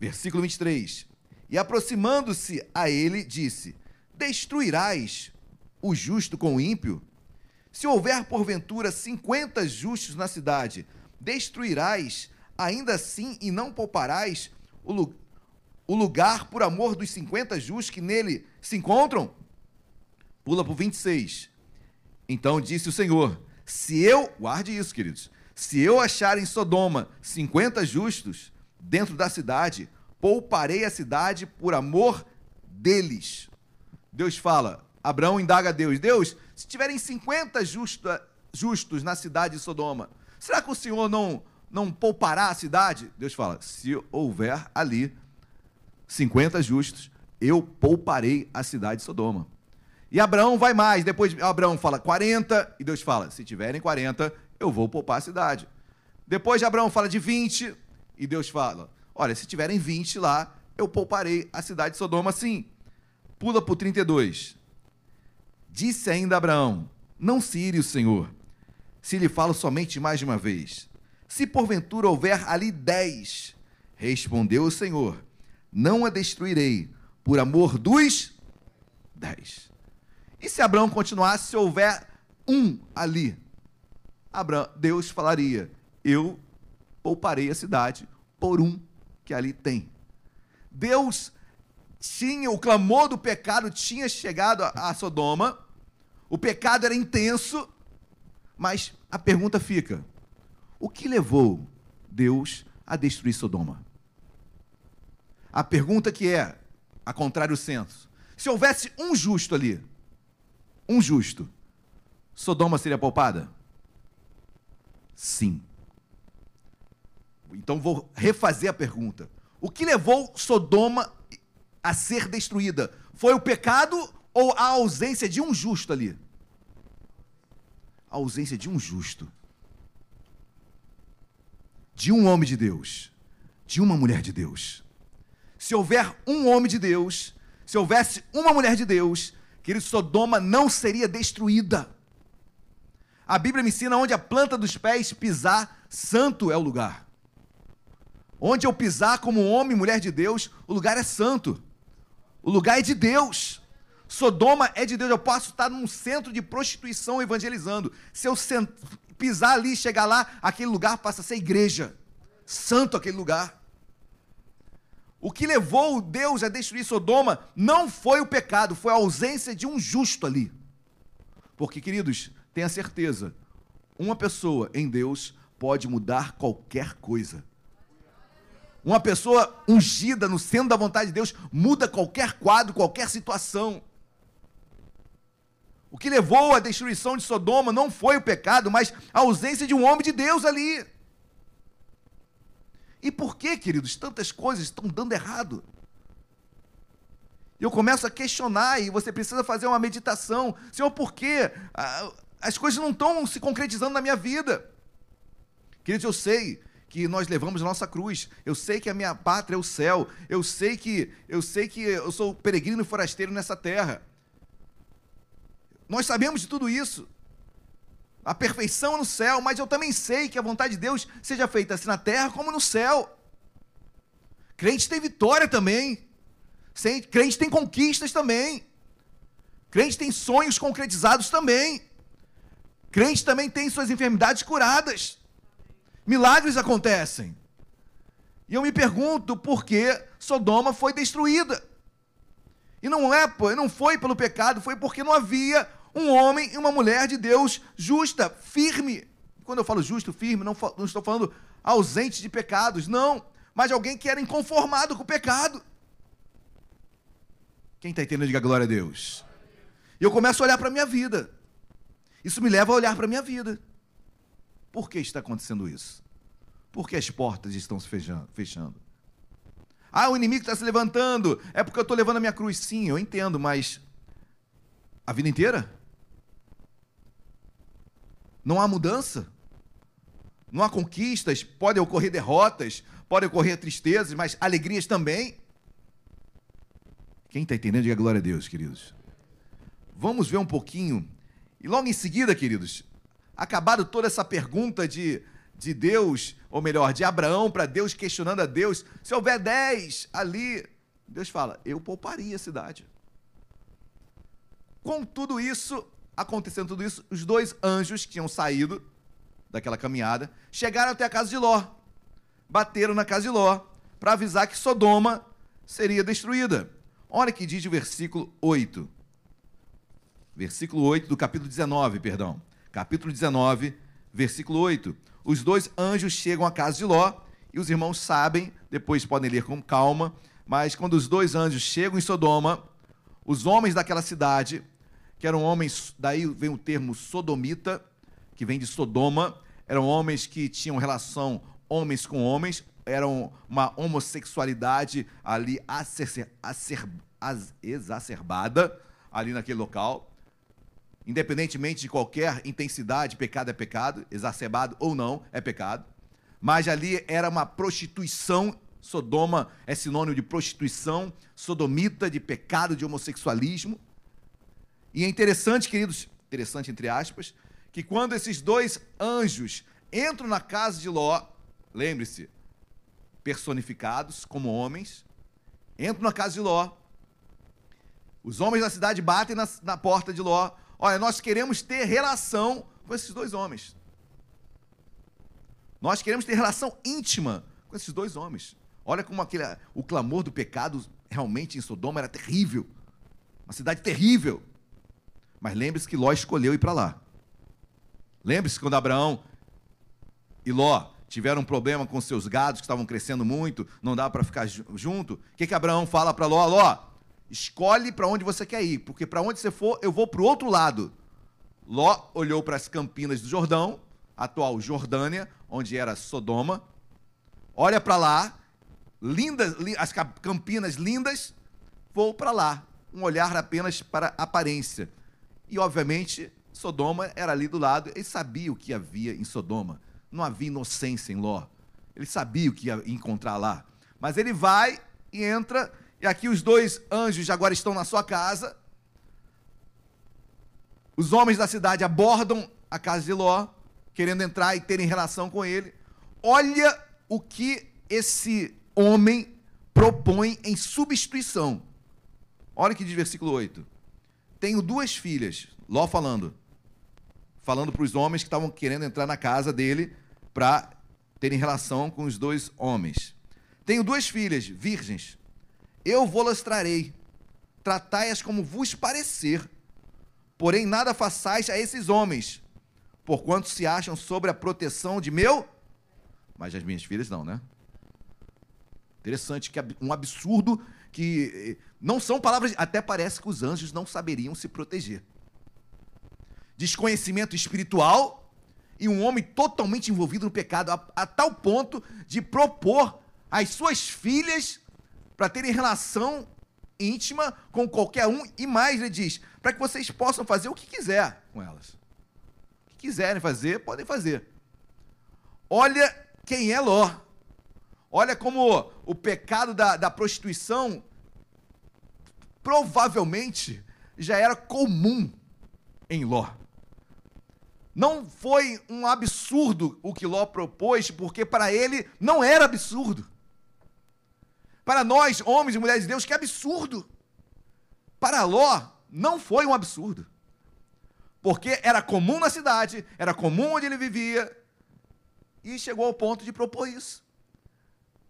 versículo 23. E aproximando-se a ele, disse: Destruirás o justo com o ímpio? Se houver porventura cinquenta justos na cidade, destruirás ainda assim e não pouparás o, o lugar por amor dos cinquenta justos que nele se encontram? Pula para o 26. Então disse o Senhor: Se eu, guarde isso, queridos, se eu achar em Sodoma 50 justos dentro da cidade, pouparei a cidade por amor deles. Deus fala, Abraão indaga a Deus: Deus, se tiverem 50 justa, justos na cidade de Sodoma, será que o Senhor não, não poupará a cidade? Deus fala: se houver ali 50 justos, eu pouparei a cidade de Sodoma. E Abraão vai mais, depois Abraão fala 40, e Deus fala: se tiverem 40, eu vou poupar a cidade. Depois de Abraão fala de 20, e Deus fala: Olha, se tiverem 20 lá, eu pouparei a cidade de Sodoma sim. Pula para o 32. Disse ainda Abraão: Não se o Senhor, se lhe falo somente mais de uma vez. Se porventura houver ali dez, respondeu o Senhor: Não a destruirei, por amor dos dez. E se Abraão continuasse, se houver um ali, Abraão, Deus falaria: Eu pouparei a cidade por um que ali tem. Deus tinha, o clamor do pecado tinha chegado a, a Sodoma, o pecado era intenso, mas a pergunta fica: o que levou Deus a destruir Sodoma? A pergunta que é, a contrário senso, se houvesse um justo ali, um justo, Sodoma seria poupada? Sim. Então vou refazer a pergunta. O que levou Sodoma a ser destruída? Foi o pecado ou a ausência de um justo ali? A ausência de um justo. De um homem de Deus. De uma mulher de Deus. Se houver um homem de Deus, se houvesse uma mulher de Deus, querido, Sodoma não seria destruída. A Bíblia me ensina onde a planta dos pés pisar, santo é o lugar. Onde eu pisar como homem e mulher de Deus, o lugar é santo. O lugar é de Deus. Sodoma é de Deus. Eu posso estar num centro de prostituição evangelizando. Se eu pisar ali, chegar lá, aquele lugar passa a ser igreja. Santo aquele lugar. O que levou Deus a destruir Sodoma não foi o pecado, foi a ausência de um justo ali. Porque, queridos, tenha certeza, uma pessoa em Deus pode mudar qualquer coisa. Uma pessoa ungida no centro da vontade de Deus muda qualquer quadro, qualquer situação. O que levou à destruição de Sodoma não foi o pecado, mas a ausência de um homem de Deus ali. E por que, queridos, tantas coisas estão dando errado? Eu começo a questionar e você precisa fazer uma meditação. Senhor, por que as coisas não estão se concretizando na minha vida? Queridos, eu sei que nós levamos nossa cruz. Eu sei que a minha pátria é o céu. Eu sei que eu sei que eu sou peregrino e forasteiro nessa terra. Nós sabemos de tudo isso. A perfeição no céu, mas eu também sei que a vontade de Deus seja feita assim na terra como no céu. Crente tem vitória também. Crente tem conquistas também. Crente tem sonhos concretizados também. Crente também tem suas enfermidades curadas. Milagres acontecem. E eu me pergunto por que Sodoma foi destruída. E não é, não foi pelo pecado, foi porque não havia um homem e uma mulher de Deus justa, firme. Quando eu falo justo, firme, não, não estou falando ausente de pecados, não. Mas alguém que era inconformado com o pecado. Quem está entendendo, diga glória a Deus. E eu começo a olhar para a minha vida. Isso me leva a olhar para a minha vida. Por que está acontecendo isso? Por que as portas estão se fechando? Ah, o inimigo está se levantando. É porque eu estou levando a minha cruz. Sim, eu entendo, mas a vida inteira? Não há mudança? Não há conquistas? Podem ocorrer derrotas, podem ocorrer tristezas, mas alegrias também. Quem está entendendo, diga glória a Deus, queridos. Vamos ver um pouquinho. E logo em seguida, queridos, acabado toda essa pergunta de, de Deus, ou melhor, de Abraão para Deus, questionando a Deus, se houver dez ali, Deus fala: Eu pouparia a cidade. Com tudo isso, acontecendo tudo isso, os dois anjos que tinham saído daquela caminhada chegaram até a casa de Ló. Bateram na casa de Ló para avisar que Sodoma seria destruída. Olha que diz o versículo 8. Versículo 8 do capítulo 19, perdão. Capítulo 19, versículo 8. Os dois anjos chegam à casa de Ló e os irmãos sabem, depois podem ler com calma, mas quando os dois anjos chegam em Sodoma, os homens daquela cidade que eram homens, daí vem o termo sodomita, que vem de Sodoma, eram homens que tinham relação homens com homens, eram uma homossexualidade ali acer, acer, exacerbada ali naquele local. Independentemente de qualquer intensidade, pecado é pecado, exacerbado ou não, é pecado. Mas ali era uma prostituição, Sodoma é sinônimo de prostituição, sodomita, de pecado, de homossexualismo. E é interessante, queridos, interessante entre aspas, que quando esses dois anjos entram na casa de Ló, lembre-se, personificados como homens, entram na casa de Ló. Os homens da cidade batem na, na porta de Ló. Olha, nós queremos ter relação com esses dois homens. Nós queremos ter relação íntima com esses dois homens. Olha como aquele, o clamor do pecado realmente em Sodoma era terrível. Uma cidade terrível. Mas lembre-se que Ló escolheu ir para lá. Lembre-se quando Abraão e Ló tiveram um problema com seus gados que estavam crescendo muito, não dá para ficar junto. O que, que Abraão fala para Ló? Ló, escolhe para onde você quer ir, porque para onde você for, eu vou para o outro lado. Ló olhou para as campinas do Jordão, atual Jordânia, onde era Sodoma. Olha para lá, lindas, as campinas lindas, vou para lá. Um olhar apenas para aparência. E, obviamente, Sodoma era ali do lado. Ele sabia o que havia em Sodoma. Não havia inocência em Ló. Ele sabia o que ia encontrar lá. Mas ele vai e entra, e aqui os dois anjos agora estão na sua casa. Os homens da cidade abordam a casa de Ló, querendo entrar e terem relação com ele. Olha o que esse homem propõe em substituição. Olha que diz versículo 8. Tenho duas filhas. Ló falando. falando para os homens que estavam querendo entrar na casa dele para terem relação com os dois homens. Tenho duas filhas, virgens. Eu vou-las trarei. Tratai-as como vos parecer. Porém, nada façais a esses homens, porquanto se acham sobre a proteção de meu. Mas as minhas filhas não, né? Interessante, que um absurdo que eh, não são palavras. Até parece que os anjos não saberiam se proteger. Desconhecimento espiritual e um homem totalmente envolvido no pecado, a, a tal ponto de propor às suas filhas para terem relação íntima com qualquer um, e mais, ele diz, para que vocês possam fazer o que quiser com elas. O que quiserem fazer, podem fazer. Olha quem é Ló. Olha como o pecado da, da prostituição provavelmente já era comum em Ló. Não foi um absurdo o que Ló propôs, porque para ele não era absurdo. Para nós, homens e mulheres de Deus, que absurdo. Para Ló, não foi um absurdo. Porque era comum na cidade, era comum onde ele vivia, e chegou ao ponto de propor isso.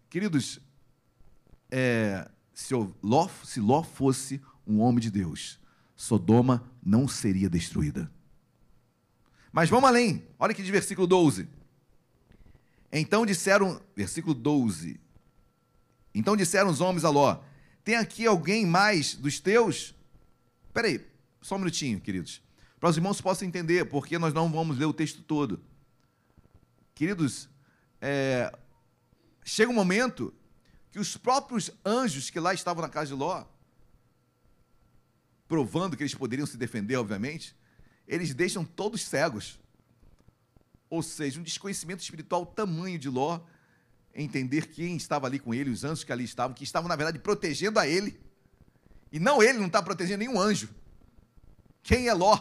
Queridos, é, se, Ló, se Ló fosse um homem de Deus, Sodoma não seria destruída. Mas vamos além, olha aqui de versículo 12. Então disseram, versículo 12: então disseram os homens a Ló: Tem aqui alguém mais dos teus? Espera aí, só um minutinho, queridos. Para os irmãos possam entender, porque nós não vamos ler o texto todo. Queridos, é, chega um momento que os próprios anjos que lá estavam na casa de Ló, provando que eles poderiam se defender, obviamente, eles deixam todos cegos. Ou seja, um desconhecimento espiritual tamanho de Ló, entender quem estava ali com ele, os anjos que ali estavam, que estavam, na verdade, protegendo a ele. E não ele não está protegendo nenhum anjo. Quem é Ló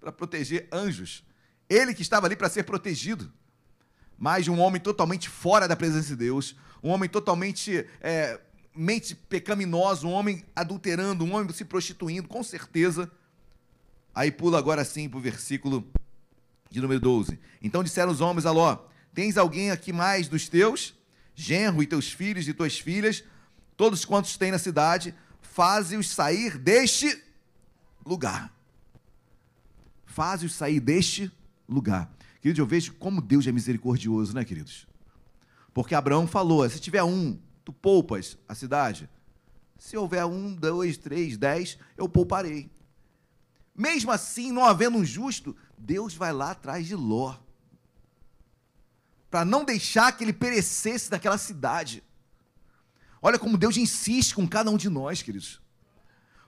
para proteger anjos? Ele que estava ali para ser protegido. Mas um homem totalmente fora da presença de Deus, um homem totalmente é, mente pecaminoso, um homem adulterando, um homem se prostituindo, com certeza. Aí pula agora sim para o versículo de número 12. Então disseram os homens a Ló: Tens alguém aqui mais dos teus? Genro e teus filhos e tuas filhas, todos quantos têm na cidade, faze-os sair deste lugar. Faze-os sair deste lugar. Queridos, eu vejo como Deus é misericordioso, né, queridos? Porque Abraão falou: se tiver um, tu poupas a cidade. Se houver um, dois, três, dez, eu pouparei. Mesmo assim, não havendo um justo, Deus vai lá atrás de Ló para não deixar que ele perecesse daquela cidade. Olha como Deus insiste com cada um de nós, queridos.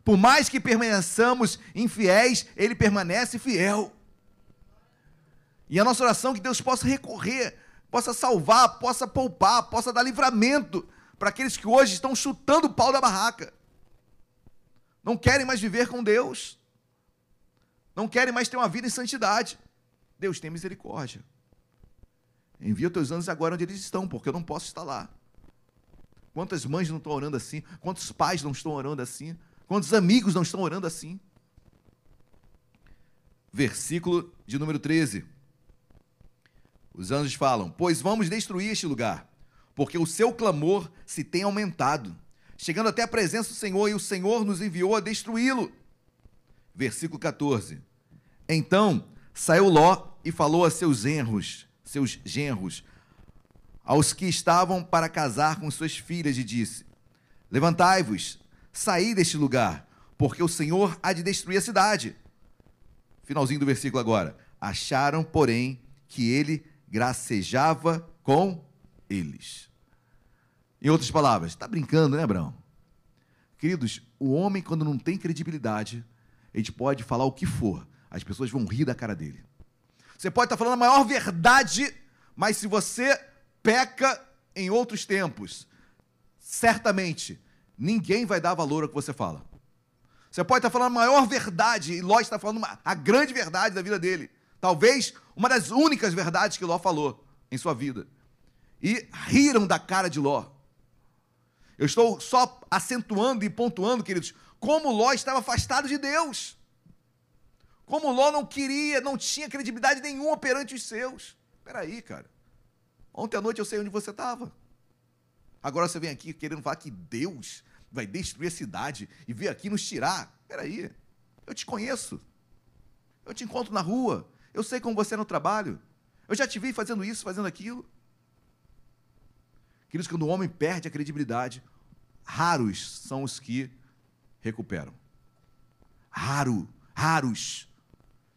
Por mais que permaneçamos infiéis, Ele permanece fiel. E a nossa oração é que Deus possa recorrer, possa salvar, possa poupar, possa dar livramento para aqueles que hoje estão chutando o pau da barraca. Não querem mais viver com Deus. Não querem mais ter uma vida em santidade. Deus tem misericórdia. Envia teus anjos agora onde eles estão, porque eu não posso estar lá. Quantas mães não estão orando assim? Quantos pais não estão orando assim? Quantos amigos não estão orando assim? Versículo de número 13. Os anjos falam: Pois vamos destruir este lugar, porque o seu clamor se tem aumentado, chegando até a presença do Senhor, e o Senhor nos enviou a destruí-lo. Versículo 14. Então saiu Ló e falou a seus enros seus genros, aos que estavam para casar com suas filhas, e disse: Levantai-vos, saí deste lugar, porque o Senhor há de destruir a cidade. Finalzinho do versículo agora. Acharam, porém, que ele gracejava com eles. Em outras palavras, está brincando, né, Abraão? Queridos, o homem, quando não tem credibilidade, a gente pode falar o que for, as pessoas vão rir da cara dele. Você pode estar falando a maior verdade, mas se você peca em outros tempos, certamente ninguém vai dar valor ao que você fala. Você pode estar falando a maior verdade, e Ló está falando uma, a grande verdade da vida dele. Talvez uma das únicas verdades que Ló falou em sua vida. E riram da cara de Ló. Eu estou só acentuando e pontuando, queridos, como Ló estava afastado de Deus Como Ló não queria, não tinha credibilidade nenhuma perante os seus. Espera aí, cara. Ontem à noite eu sei onde você estava. Agora você vem aqui querendo falar que Deus vai destruir a cidade e vir aqui nos tirar. Espera aí. Eu te conheço. Eu te encontro na rua. Eu sei como você é no trabalho. Eu já te vi fazendo isso, fazendo aquilo. Queridos, quando o homem perde a credibilidade, raros são os que recuperam. Raro, raros.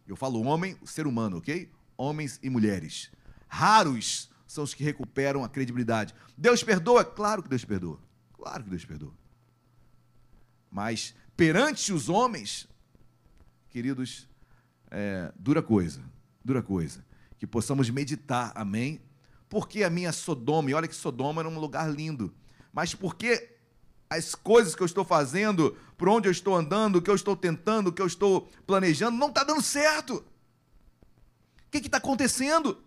Eu falo homem, ser humano, ok? Homens e mulheres. Raros são os que recuperam a credibilidade. Deus perdoa? Claro que Deus perdoa. Claro que Deus perdoa. Mas perante os homens, queridos, é, dura coisa, dura coisa. Que possamos meditar, amém? Porque a minha Sodoma, e olha que Sodoma era um lugar lindo, mas porque as coisas que eu estou fazendo, por onde eu estou andando, o que eu estou tentando, o que eu estou planejando, não está dando certo. O que está acontecendo?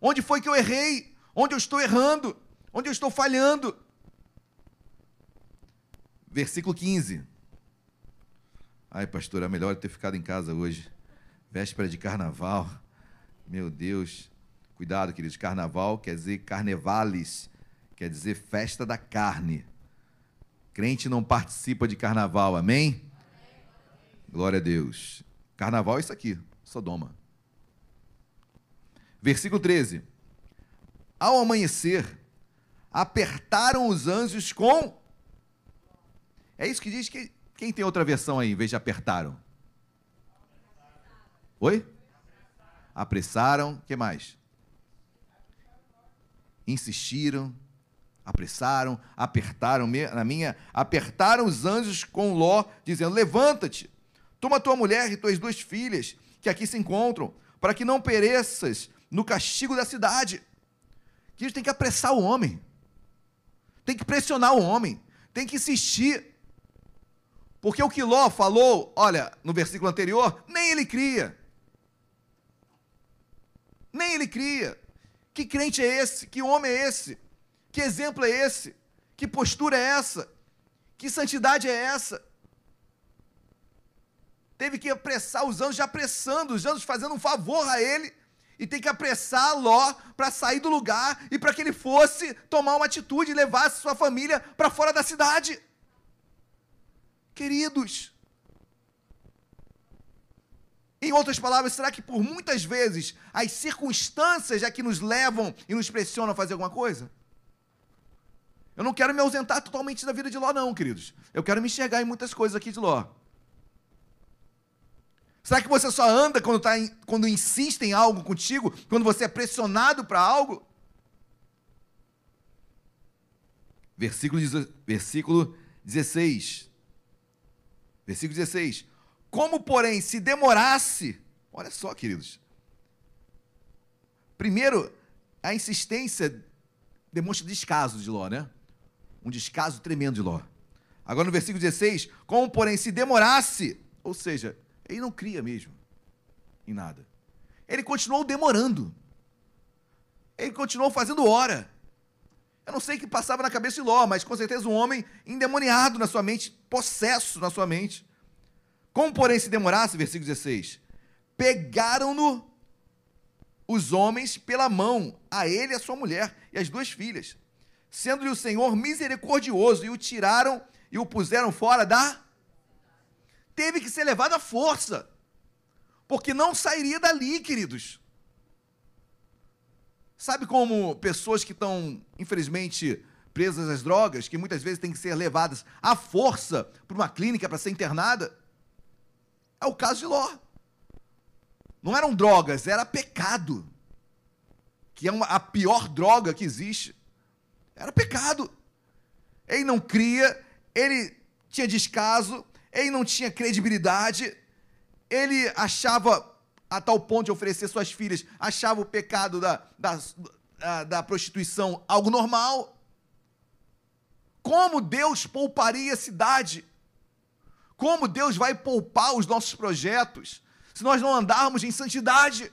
Onde foi que eu errei? Onde eu estou errando? Onde eu estou falhando? Versículo 15. Ai, pastor, é melhor ter ficado em casa hoje. Véspera de carnaval. Meu Deus. Cuidado, queridos. Carnaval quer dizer carnevales, quer dizer festa da carne. Crente não participa de carnaval, amém? Glória a Deus. Carnaval é isso aqui, Sodoma. Versículo 13. Ao amanhecer, apertaram os anjos com. É isso que diz que. Quem tem outra versão aí, em vez de apertaram? Oi? Apressaram. O que mais? Insistiram, apressaram, apertaram, na minha, apertaram os anjos com Ló, dizendo: Levanta-te, toma tua mulher e tuas duas filhas, que aqui se encontram, para que não pereças no castigo da cidade. Que a gente tem que apressar o homem, tem que pressionar o homem, tem que insistir. Porque o que Ló falou, olha, no versículo anterior, nem ele cria. Nem ele cria. Que crente é esse? Que homem é esse? Que exemplo é esse? Que postura é essa? Que santidade é essa? Teve que apressar os anjos, já apressando, os anjos fazendo um favor a ele, e tem que apressar Ló para sair do lugar e para que ele fosse tomar uma atitude e levasse sua família para fora da cidade. Queridos, em outras palavras, será que por muitas vezes as circunstâncias é que nos levam e nos pressionam a fazer alguma coisa? Eu não quero me ausentar totalmente da vida de Ló, não, queridos. Eu quero me enxergar em muitas coisas aqui de Ló. Será que você só anda quando, tá em, quando insiste em algo contigo? Quando você é pressionado para algo? Versículo, versículo 16. Versículo 16. Como, porém, se demorasse, olha só, queridos. Primeiro, a insistência demonstra descaso de Ló, né? Um descaso tremendo de Ló. Agora no versículo 16, como, porém, se demorasse, ou seja, ele não cria mesmo em nada. Ele continuou demorando. Ele continuou fazendo hora. Eu não sei o que passava na cabeça de Ló, mas com certeza um homem endemoniado na sua mente, possesso na sua mente. Como, porém, se demorasse, versículo 16: pegaram-no os homens pela mão, a ele e a sua mulher e as duas filhas, sendo-lhe o Senhor misericordioso, e o tiraram e o puseram fora da. Teve que ser levado à força, porque não sairia dali, queridos. Sabe como pessoas que estão, infelizmente, presas às drogas, que muitas vezes têm que ser levadas à força para uma clínica para ser internada? É o caso de Ló. Não eram drogas, era pecado. Que é uma, a pior droga que existe. Era pecado. Ele não cria, ele tinha descaso, ele não tinha credibilidade, ele achava, a tal ponto de oferecer suas filhas, achava o pecado da, da, da prostituição algo normal. Como Deus pouparia a cidade? Como Deus vai poupar os nossos projetos se nós não andarmos em santidade?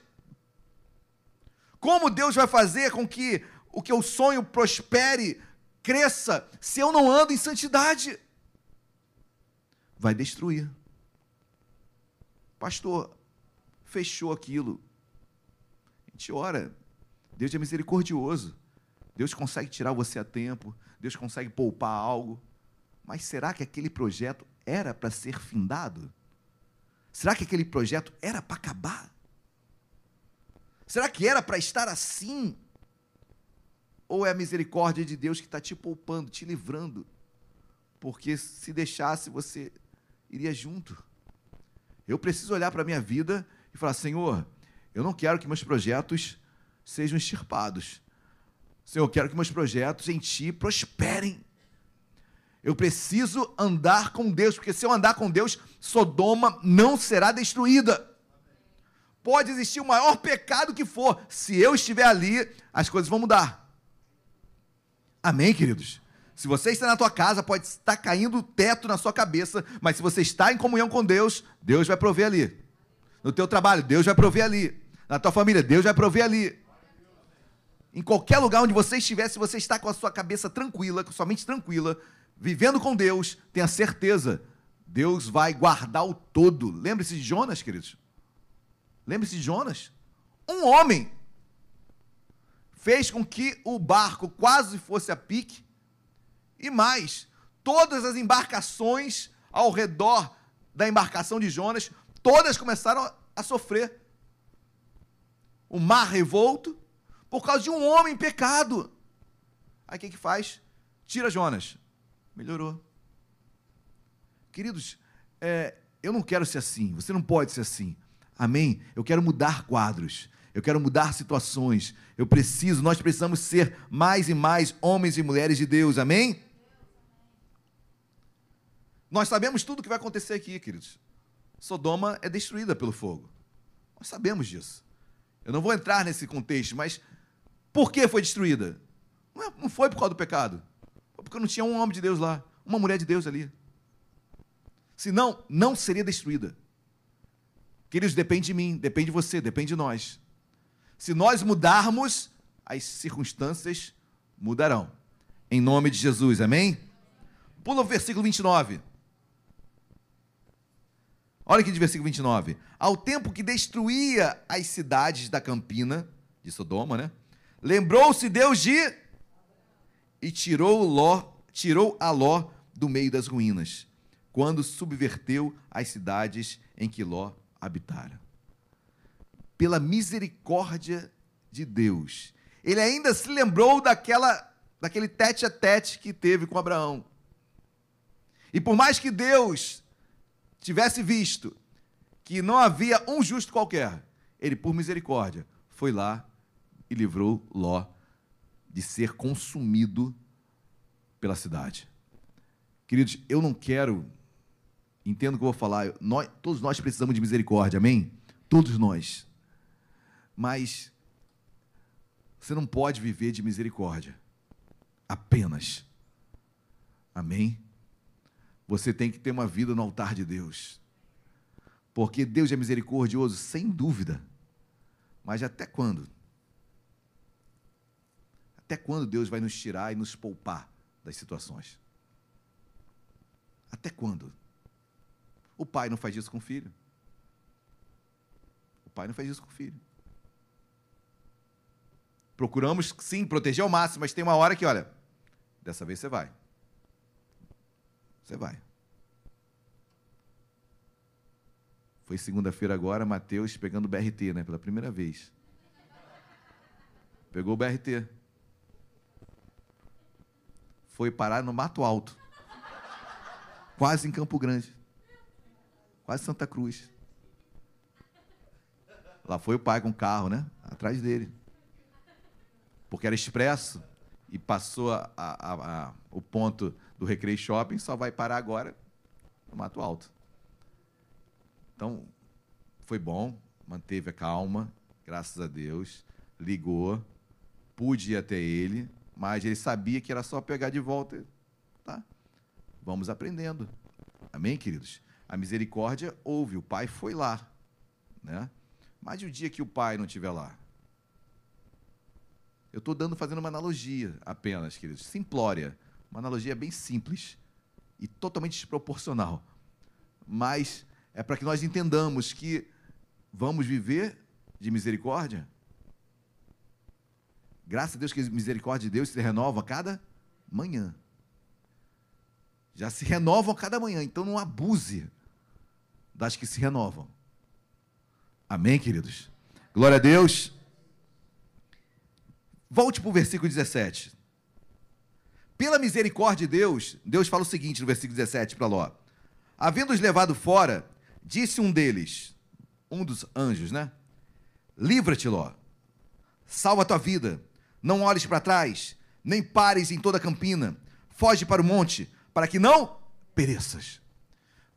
Como Deus vai fazer com que o que eu sonho prospere, cresça, se eu não ando em santidade? Vai destruir. Pastor, fechou aquilo. A gente ora. Deus é misericordioso. Deus consegue tirar você a tempo. Deus consegue poupar algo. Mas será que aquele projeto era para ser findado? Será que aquele projeto era para acabar? Será que era para estar assim? Ou é a misericórdia de Deus que está te poupando, te livrando? Porque se deixasse, você iria junto. Eu preciso olhar para a minha vida e falar: Senhor, eu não quero que meus projetos sejam extirpados. Senhor, eu quero que meus projetos em Ti prosperem. Eu preciso andar com Deus, porque se eu andar com Deus, Sodoma não será destruída. Pode existir o maior pecado que for, se eu estiver ali, as coisas vão mudar. Amém, queridos? Se você está na tua casa, pode estar caindo o teto na sua cabeça, mas se você está em comunhão com Deus, Deus vai prover ali. No teu trabalho, Deus vai prover ali. Na tua família, Deus vai prover ali. Em qualquer lugar onde você estiver, se você está com a sua cabeça tranquila, com a sua mente tranquila, vivendo com Deus, tenha certeza, Deus vai guardar o todo. Lembre-se de Jonas, queridos. Lembre-se de Jonas. Um homem fez com que o barco quase fosse a pique, e mais, todas as embarcações ao redor da embarcação de Jonas, todas começaram a sofrer. O mar revolto, por causa de um homem pecado. Aí o que, que faz? Tira Jonas. Melhorou. Queridos, é, eu não quero ser assim, você não pode ser assim. Amém? Eu quero mudar quadros. Eu quero mudar situações. Eu preciso, nós precisamos ser mais e mais homens e mulheres de Deus. Amém? Nós sabemos tudo o que vai acontecer aqui, queridos. Sodoma é destruída pelo fogo. Nós sabemos disso. Eu não vou entrar nesse contexto, mas por que foi destruída? Não é, foi por causa do pecado. Foi porque não tinha um homem de Deus lá, uma mulher de Deus ali. Senão, não seria destruída. Queridos, depende de mim, depende de você, depende de nós. Se nós mudarmos, as circunstâncias mudarão. Em nome de Jesus, amém? Pula o versículo 29. Olha aqui de versículo 29. Ao tempo que destruía as cidades da campina, de Sodoma, né? Lembrou-se Deus de e tirou Ló, tirou a Ló do meio das ruínas, quando subverteu as cidades em que Ló habitara. Pela misericórdia de Deus, ele ainda se lembrou daquela daquele tete a tete que teve com Abraão. E por mais que Deus tivesse visto que não havia um justo qualquer, ele, por misericórdia, foi lá e livrou Ló de ser consumido pela cidade. Queridos, eu não quero, entendo o que eu vou falar, nós, todos nós precisamos de misericórdia, amém? Todos nós. Mas você não pode viver de misericórdia apenas. Amém? Você tem que ter uma vida no altar de Deus. Porque Deus é misericordioso, sem dúvida. Mas até quando? Até quando Deus vai nos tirar e nos poupar das situações? Até quando? O pai não faz isso com o filho. O pai não faz isso com o filho. Procuramos, sim, proteger ao máximo, mas tem uma hora que, olha, dessa vez você vai. Você vai. Foi segunda-feira agora, Mateus pegando o BRT, né? Pela primeira vez. Pegou o BRT foi parar no Mato Alto. Quase em Campo Grande. Quase Santa Cruz. Lá foi o pai com o carro, né? Atrás dele. Porque era expresso e passou a, a, a, o ponto do Recreio Shopping, só vai parar agora no Mato Alto. Então, foi bom, manteve a calma, graças a Deus, ligou, pude ir até ele, mas ele sabia que era só pegar de volta. Tá? Vamos aprendendo. Amém, queridos? A misericórdia houve, o pai foi lá. Né? Mas e o dia que o pai não estiver lá? Eu estou dando, fazendo uma analogia apenas, queridos. Simplória. Uma analogia bem simples e totalmente desproporcional. Mas é para que nós entendamos que vamos viver de misericórdia? Graças a Deus que a misericórdia de Deus se renova a cada manhã. Já se renovam a cada manhã, então não abuse das que se renovam. Amém, queridos? Glória a Deus. Volte para o versículo 17. Pela misericórdia de Deus, Deus fala o seguinte no versículo 17 para Ló: Havendo-os levado fora, disse um deles, um dos anjos, né? Livra-te, Ló. Salva a tua vida. Não olhes para trás, nem pares em toda a campina. Foge para o monte, para que não pereças.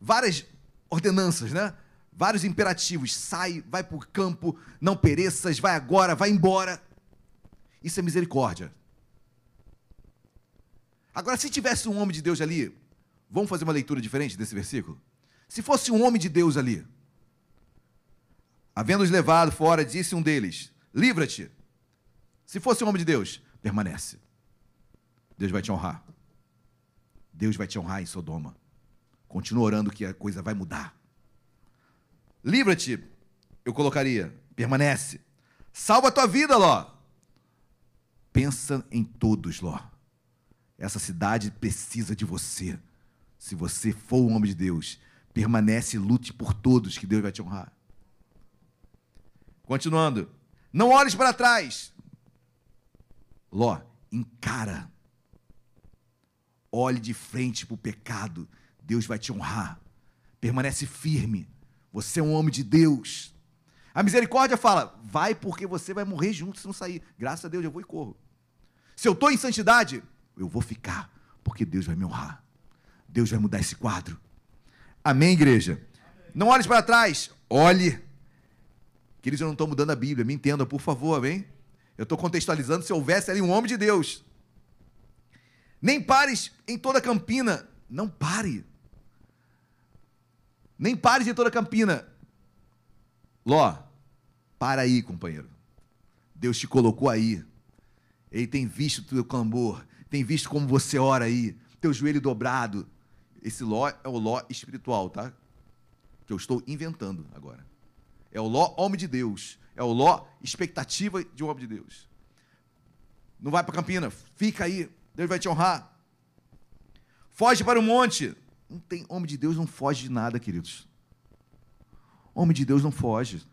Várias ordenanças, né? vários imperativos. Sai, vai para o campo, não pereças, vai agora, vai embora. Isso é misericórdia. Agora, se tivesse um homem de Deus ali, vamos fazer uma leitura diferente desse versículo? Se fosse um homem de Deus ali, havendo-os levado fora, disse um deles: Livra-te. Se fosse um homem de Deus, permanece. Deus vai te honrar. Deus vai te honrar em Sodoma. Continua orando que a coisa vai mudar. Livra-te, eu colocaria, permanece. Salva a tua vida, Ló. Pensa em todos, Ló. Essa cidade precisa de você. Se você for um homem de Deus, permanece e lute por todos, que Deus vai te honrar. Continuando. Não olhes para trás. Ló, encara. Olhe de frente para o pecado. Deus vai te honrar. Permanece firme. Você é um homem de Deus. A misericórdia fala: vai porque você vai morrer junto se não sair. Graças a Deus eu vou e corro. Se eu estou em santidade, eu vou ficar, porque Deus vai me honrar. Deus vai mudar esse quadro. Amém, igreja? Amém. Não olhe para trás, olhe. Queridos, eu não estou mudando a Bíblia, me entenda, por favor, amém? Eu estou contextualizando se houvesse ali um homem de Deus. Nem pares em toda campina. Não pare. Nem pares em toda campina. Ló, para aí, companheiro. Deus te colocou aí. Ele tem visto o teu clamor, tem visto como você ora aí, teu joelho dobrado. Esse Ló é o Ló espiritual, tá? Que eu estou inventando agora. É o Ló homem de Deus. É o Ló expectativa de um homem de Deus. Não vai para campina, fica aí, Deus vai te honrar. Foge para o monte. Não tem homem de Deus não foge de nada, queridos. Homem de Deus não foge.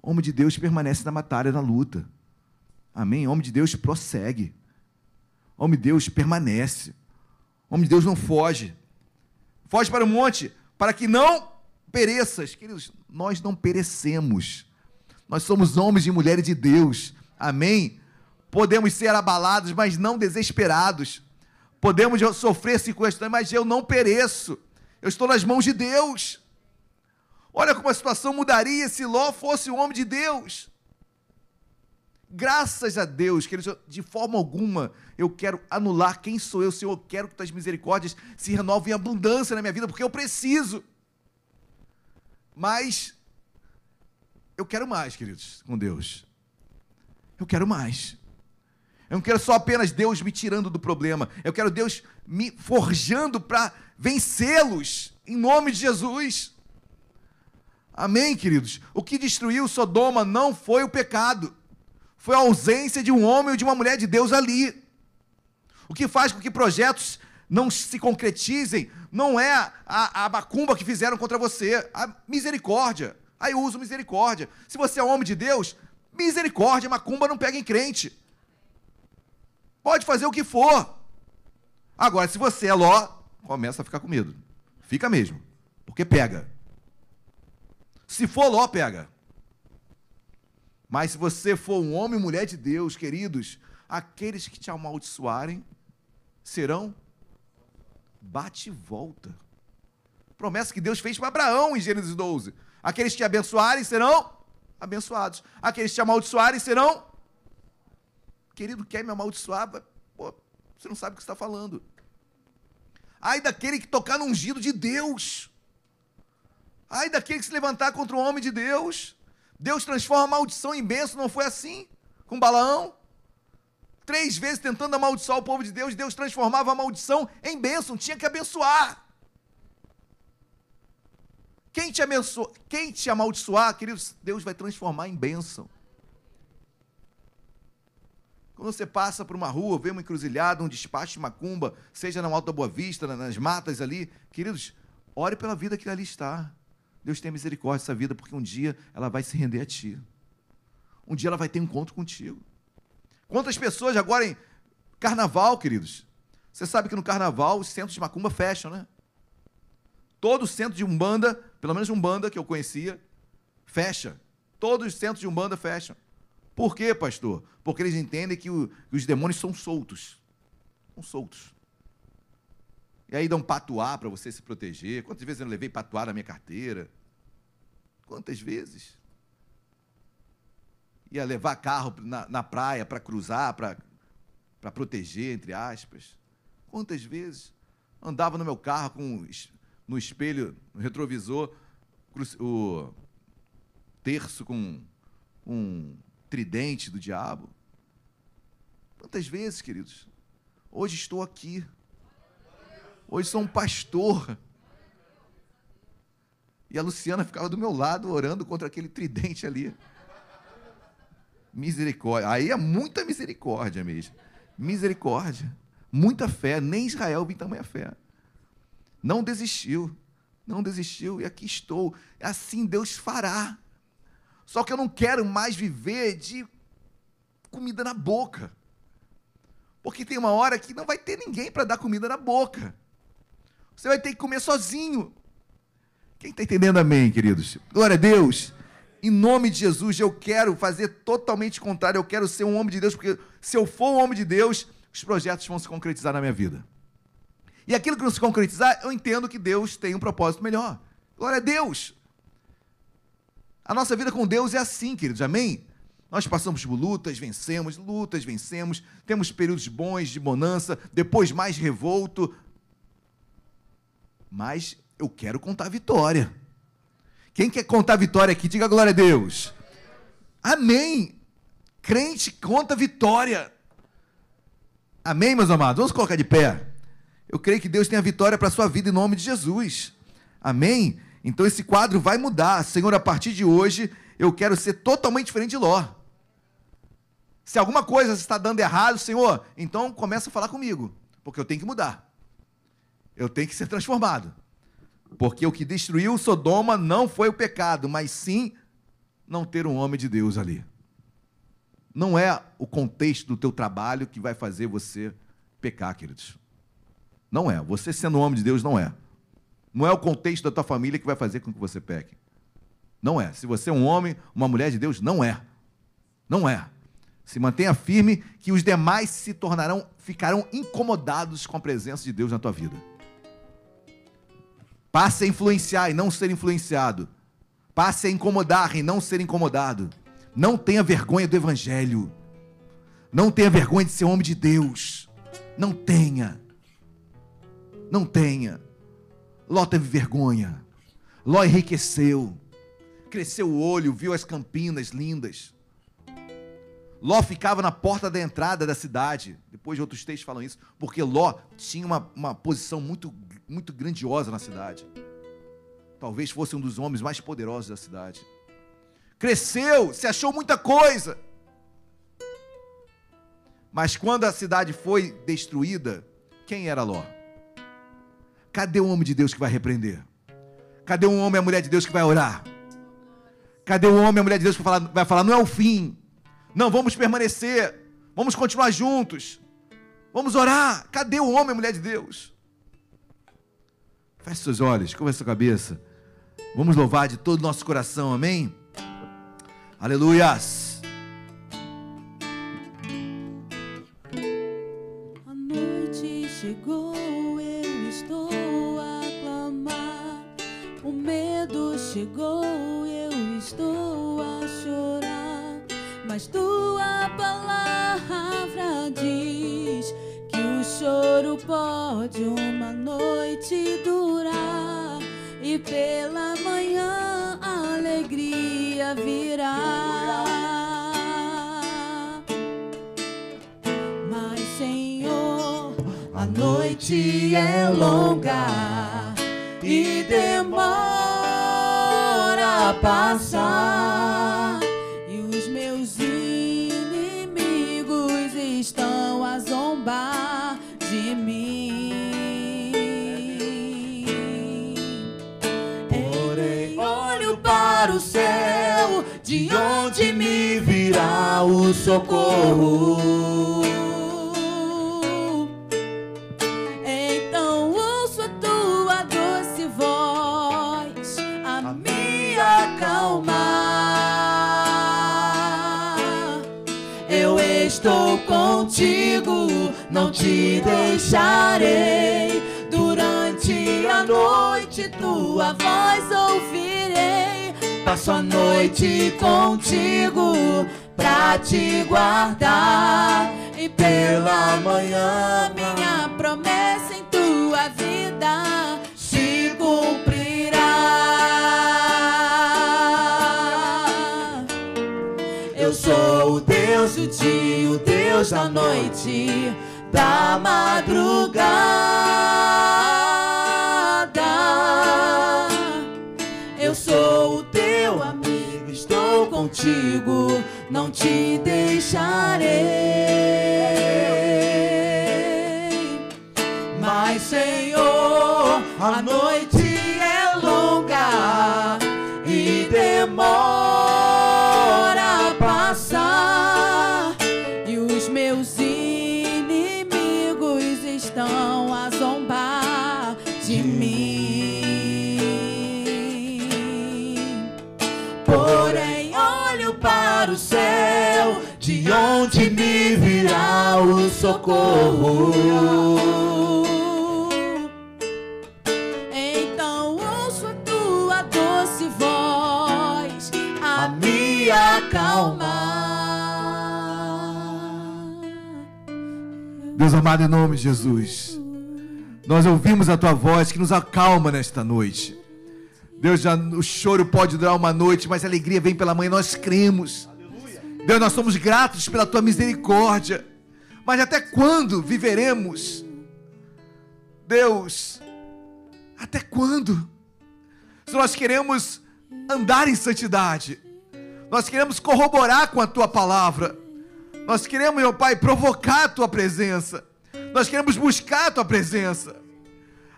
Homem de Deus permanece na batalha, na luta. Amém? Homem de Deus prossegue. Homem de Deus permanece. Homem de Deus não foge. Foge para o monte, para que não pereças. Queridos, nós não perecemos. Nós somos homens e mulheres de Deus. Amém? Podemos ser abalados, mas não desesperados. Podemos sofrer circunstâncias, mas eu não pereço. Eu estou nas mãos de Deus. Olha como a situação mudaria se Ló fosse um homem de Deus. Graças a Deus, que de forma alguma eu quero anular quem sou eu, Senhor. Eu quero que tuas misericórdias se renovem em abundância na minha vida, porque eu preciso. Mas eu quero mais, queridos, com Deus. Eu quero mais. Eu não quero só apenas Deus me tirando do problema. Eu quero Deus me forjando para vencê-los, em nome de Jesus. Amém, queridos? O que destruiu Sodoma não foi o pecado, foi a ausência de um homem ou de uma mulher de Deus ali. O que faz com que projetos não se concretizem não é a, a, macumba que fizeram contra você, a misericórdia. Aí uso misericórdia. Se você é homem de Deus, misericórdia, macumba não pega em crente. Pode fazer o que for. Agora, se você é Ló, começa a ficar com medo. Fica mesmo. Porque pega. Se for Ló, pega. Mas se você for um homem e mulher de Deus, queridos, aqueles que te amaldiçoarem serão bate e volta. Promessa que Deus fez para Abraão em Gênesis 12. Aqueles que te abençoarem serão abençoados. Aqueles que te amaldiçoarem serão Querido, quer me amaldiçoar? Pô, você não sabe o que está falando. Ai daquele que tocar no ungido de Deus. Ai daquele que se levantar contra o homem de Deus. Deus transforma maldição em bênção, não foi assim? Com Balaão? Três vezes tentando amaldiçoar o povo de Deus, Deus transformava a maldição em bênção, tinha que abençoar. Quem te, abençoa, quem te amaldiçoar, queridos, Deus vai transformar em bênção. Quando você passa por uma rua, vê uma encruzilhada, um despacho de macumba, seja na Alta Boa Vista, nas matas ali, queridos, ore pela vida que ali está. Deus tem misericórdia dessa vida, porque um dia ela vai se render a ti. Um dia ela vai ter encontro contigo. Quantas pessoas agora em carnaval, queridos? Você sabe que no carnaval os centros de macumba fecham, né? Todo centro de umbanda, pelo menos umbanda que eu conhecia, fecha. Todos os centros de umbanda fecham. Por quê, pastor? Porque eles entendem que, o, que os demônios são soltos. São soltos. E aí dão patuá para você se proteger. Quantas vezes eu levei patuá na minha carteira? Quantas vezes? Ia levar carro na, na praia para cruzar, para proteger, entre aspas. Quantas vezes? Andava no meu carro com no espelho, no retrovisor, o terço com um tridente do diabo. Quantas vezes, queridos? Hoje estou aqui. Hoje sou um pastor. E a Luciana ficava do meu lado orando contra aquele tridente ali. Misericórdia. Aí é muita misericórdia mesmo. Misericórdia. Muita fé. Nem Israel tem tamanha fé. Não desistiu. Não desistiu. E aqui estou. Assim Deus fará. Só que eu não quero mais viver de comida na boca. Porque tem uma hora que não vai ter ninguém para dar comida na boca. Você vai ter que comer sozinho. Quem está entendendo amém, queridos? Glória a Deus. Em nome de Jesus, eu quero fazer totalmente contrário. Eu quero ser um homem de Deus, porque se eu for um homem de Deus, os projetos vão se concretizar na minha vida. E aquilo que não se concretizar, eu entendo que Deus tem um propósito melhor. Glória a Deus. A nossa vida com Deus é assim, queridos, amém? Nós passamos por lutas, vencemos, lutas, vencemos, temos períodos bons de bonança, depois mais revolto. Mas eu quero contar vitória. Quem quer contar vitória aqui, diga glória a Deus. Amém. Crente conta vitória. Amém, meus amados? Vamos colocar de pé. Eu creio que Deus tem a vitória para a sua vida em nome de Jesus. Amém? Então esse quadro vai mudar. Senhor, a partir de hoje, eu quero ser totalmente diferente de Ló. Se alguma coisa está dando errado, Senhor, então começa a falar comigo, porque eu tenho que mudar. Eu tenho que ser transformado. Porque o que destruiu Sodoma não foi o pecado, mas sim não ter um homem de Deus ali. Não é o contexto do teu trabalho que vai fazer você pecar, queridos. Não é. Você sendo um homem de Deus, não é. Não é o contexto da tua família que vai fazer com que você peque. Não é. Se você é um homem, uma mulher de Deus, não é. Não é. Se mantenha firme que os demais se tornarão, ficarão incomodados com a presença de Deus na tua vida. Passe a influenciar e não ser influenciado. Passe a incomodar e não ser incomodado. Não tenha vergonha do evangelho. Não tenha vergonha de ser homem de Deus. Não tenha. Não tenha. Ló teve vergonha. Ló enriqueceu. Cresceu o olho, viu as campinas lindas. Ló ficava na porta da entrada da cidade. Depois de outros textos falam isso. Porque Ló tinha uma, uma posição muito, muito grandiosa na cidade. Talvez fosse um dos homens mais poderosos da cidade. Cresceu, se achou muita coisa. Mas quando a cidade foi destruída, quem era Ló? Cadê o homem de Deus que vai repreender? Cadê o homem e a mulher de Deus que vai orar? Cadê o homem e a mulher de Deus que vai falar, vai falar não é o fim. Não, vamos permanecer. Vamos continuar juntos. Vamos orar. Cadê o homem e a mulher de Deus? Feche seus olhos, curva sua cabeça. Vamos louvar de todo o nosso coração, amém? Aleluias. Mas tua palavra diz choro pode uma noite durar e pela manhã a alegria virá. Mas, Senhor, a noite é longa e demora passar e os meus inimigos estão a zombar para o céu, de onde me virá o socorro. Então ouço a tua doce voz a me acalmar. Eu estou contigo, não te deixarei. Durante a noite tua voz ouvirei. Passo a noite contigo pra te guardar. E pela manhã minha promessa em tua vida se cumprirá. Eu sou o Deus do dia, o Deus da noite, da madrugada. Contigo, não te deixarei. Mas, Senhor, a noite virá o socorro. Então ouço a tua doce voz a me acalmar. Deus amado, em nome de Jesus, nós ouvimos a tua voz que nos acalma nesta noite. Deus, já, o choro pode durar uma noite, mas a alegria vem pela manhã, nós cremos. Deus, nós somos gratos pela tua misericórdia. Mas até quando viveremos? Deus, até quando? Se nós queremos andar em santidade, nós queremos corroborar com a tua palavra, nós queremos, meu Pai, provocar a tua presença, nós queremos buscar a tua presença.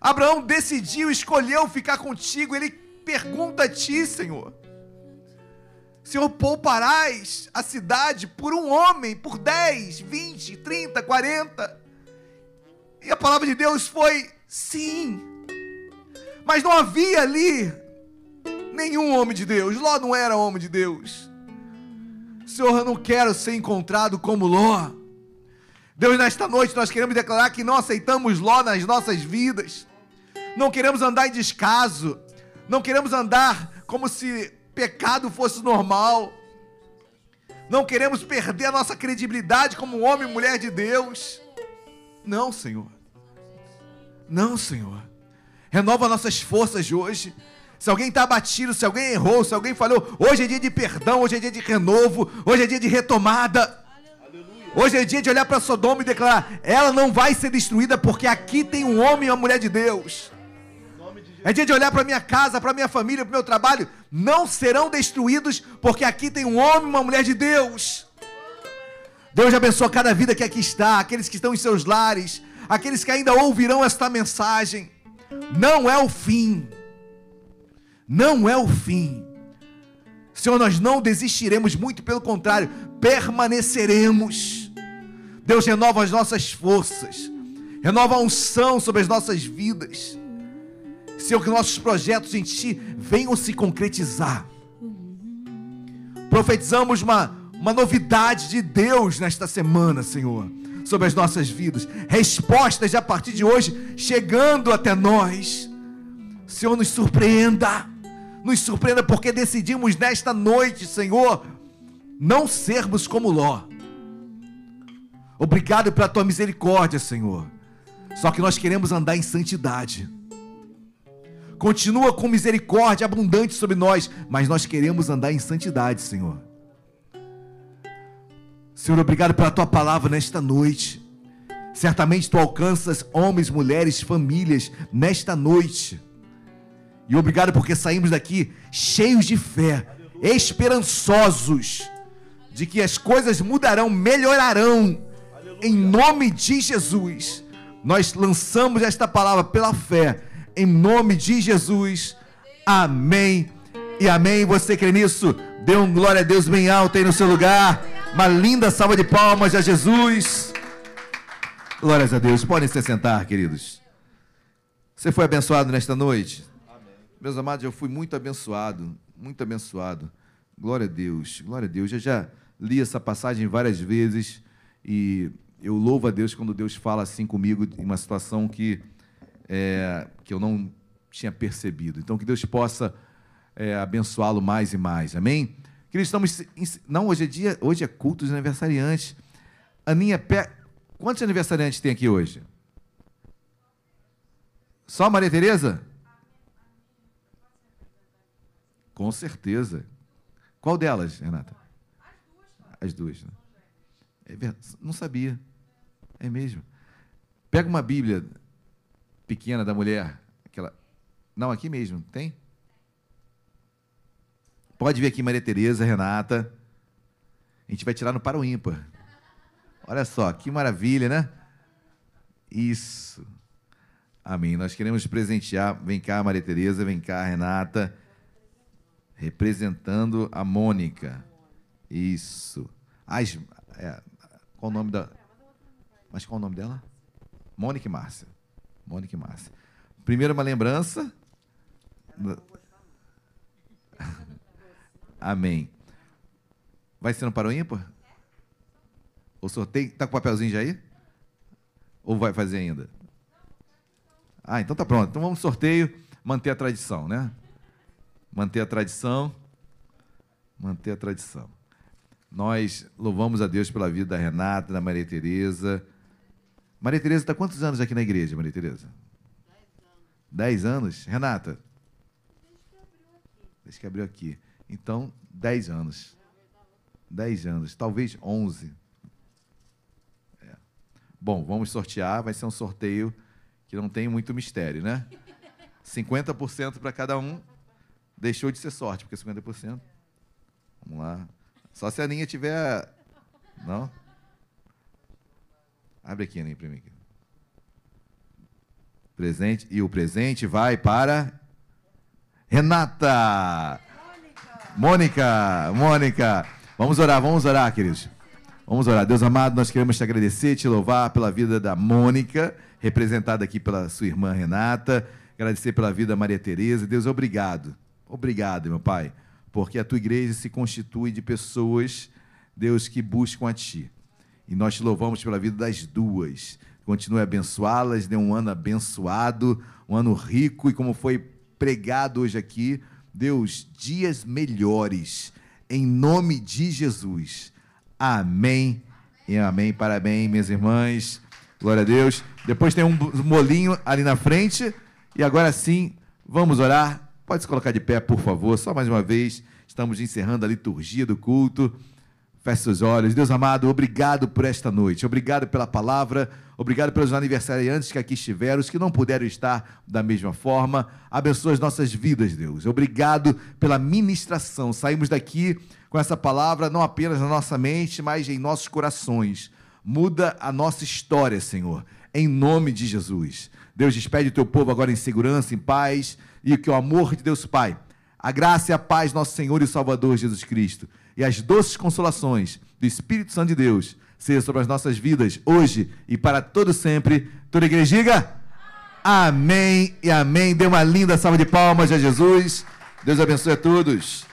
Abraão decidiu, escolheu ficar contigo, ele pergunta a ti, Senhor. Senhor, pouparás a cidade por um homem, por 10, 20, 30, 40. E a palavra de Deus foi sim. Mas não havia ali nenhum homem de Deus. Ló não era homem de Deus. Senhor, eu não quero ser encontrado como Ló. Deus, nesta noite nós queremos declarar que não aceitamos Ló nas nossas vidas. Não queremos andar em descaso. Não queremos andar como se pecado fosse normal. Não queremos perder a nossa credibilidade como homem e mulher de Deus. Não, Senhor. Não, Senhor. Renova nossas forças hoje. Se alguém está abatido, se alguém errou, se alguém falhou, hoje é dia de perdão, hoje é dia de renovo, hoje é dia de retomada. Hoje é dia de olhar para Sodoma e declarar: ela não vai ser destruída porque aqui tem um homem e uma mulher de Deus. É dia de olhar para minha casa, para minha família, para meu trabalho. Não serão destruídos porque aqui tem um homem uma mulher de Deus. Deus abençoa cada vida que aqui está, aqueles que estão em seus lares, aqueles que ainda ouvirão esta mensagem. Não é o fim. Não é o fim. Senhor, nós não desistiremos, muito pelo contrário, permaneceremos. Deus renova as nossas forças, renova a unção sobre as nossas vidas. Senhor, que nossos projetos em Ti venham se concretizar. Profetizamos uma, uma novidade de Deus nesta semana, Senhor, sobre as nossas vidas. Respostas a partir de hoje chegando até nós. Senhor, nos surpreenda. Nos surpreenda porque decidimos nesta noite, Senhor, não sermos como Ló. Obrigado pela tua misericórdia, Senhor. Só que nós queremos andar em santidade. Continua com misericórdia abundante sobre nós, mas nós queremos andar em santidade, Senhor. Senhor, obrigado pela tua palavra nesta noite. Certamente tu alcanças homens, mulheres, famílias nesta noite. E obrigado porque saímos daqui cheios de fé, esperançosos de que as coisas mudarão, melhorarão. Em nome de Jesus, nós lançamos esta palavra pela fé. Em nome de Jesus. Amém. E amém. Você crê nisso? Dê um glória a Deus bem alto aí no seu lugar. Uma linda salva de palmas a Jesus. Glórias a Deus. Podem se sentar, queridos. Você foi abençoado nesta noite? Amém. Meus amados, eu fui muito abençoado, muito abençoado. Glória a Deus, glória a Deus. Eu já li essa passagem várias vezes e eu louvo a Deus quando Deus fala assim comigo em uma situação que, é, que eu não tinha percebido. Então, que Deus possa é, abençoá-lo mais e mais. Amém? Queridos, estamos. Não, hoje é dia, hoje é culto dos aniversariantes. Aninha, pé. Quantos aniversariantes tem aqui hoje? Só Maria Tereza? Com certeza. Qual delas, Renata? As duas. Né? É não sabia. É mesmo. Pega uma Bíblia pequena da mulher. Aquela... Não, aqui mesmo. Tem? Pode vir aqui Maria Tereza, Renata. A gente vai tirar no para o ímpar. Olha só, que maravilha, né? Isso. Amém. Nós queremos presentear. Vem cá, Maria Tereza, vem cá, Renata. Representando a Mônica. Isso. As, é, qual o nome da. Mas qual o nome dela? Mônica Márcia. Mônica Márcia. Primeiro, uma lembrança. Amém. Vai ser no para o ímpar? O sorteio. Tá com o papelzinho já aí? Ou vai fazer ainda? Ah, então tá pronto. Então vamos sorteio, manter a tradição, né? Manter a tradição. Manter a tradição. Nós louvamos a Deus pela vida da Renata, da Maria Tereza. Maria Tereza está quantos anos aqui na igreja, Maria Tereza? Dez anos. Renata? Desde que abriu aqui. Então, dez anos. Dez anos. Talvez onze. É. Bom, vamos sortear. Vai ser um sorteio que não tem muito mistério, né? 50% para cada um. Deixou de ser sorte, porque 50%. Vamos lá. Só se a Aninha tiver. Não? Abre aqui, Aninha, para mim. Presente. E o presente vai para. Renata! Mônica! Mônica! Vamos orar, vamos orar, queridos. Vamos orar. Deus amado, nós queremos te agradecer, te louvar pela vida da Mônica, representada aqui pela sua irmã Renata. Agradecer pela vida da Maria Tereza. Deus, obrigado. Obrigado, meu Pai porque a tua igreja se constitui de pessoas, Deus, que buscam a ti. E nós te louvamos pela vida das duas. Continue a abençoá-las, dê um ano abençoado, um ano rico e como foi pregado hoje aqui, Deus, dias melhores, em nome de Jesus. Amém e amém. Parabéns, minhas irmãs. Glória a Deus. Depois tem um molinho ali na frente. E agora sim, vamos orar. Pode se colocar de pé, por favor, só mais uma vez. Estamos encerrando a liturgia do culto. Feche seus olhos. Deus amado, obrigado por esta noite. Obrigado pela palavra. Obrigado pelos aniversariantes que aqui estiveram, os que não puderam estar da mesma forma. Abençoa as nossas vidas, Deus. Obrigado pela ministração. Saímos daqui com essa palavra não apenas na nossa mente, mas em nossos corações. Muda a nossa história, Senhor. Em nome de Jesus. Deus despede o teu povo agora em segurança, em paz e que o amor de Deus Pai, a graça e a paz nosso Senhor e Salvador Jesus Cristo e as doces consolações do Espírito Santo de Deus sejam sobre as nossas vidas hoje e para todo sempre. Toda a igreja diga amém e amém. Dê uma linda salva de palmas a Jesus. Deus abençoe a todos.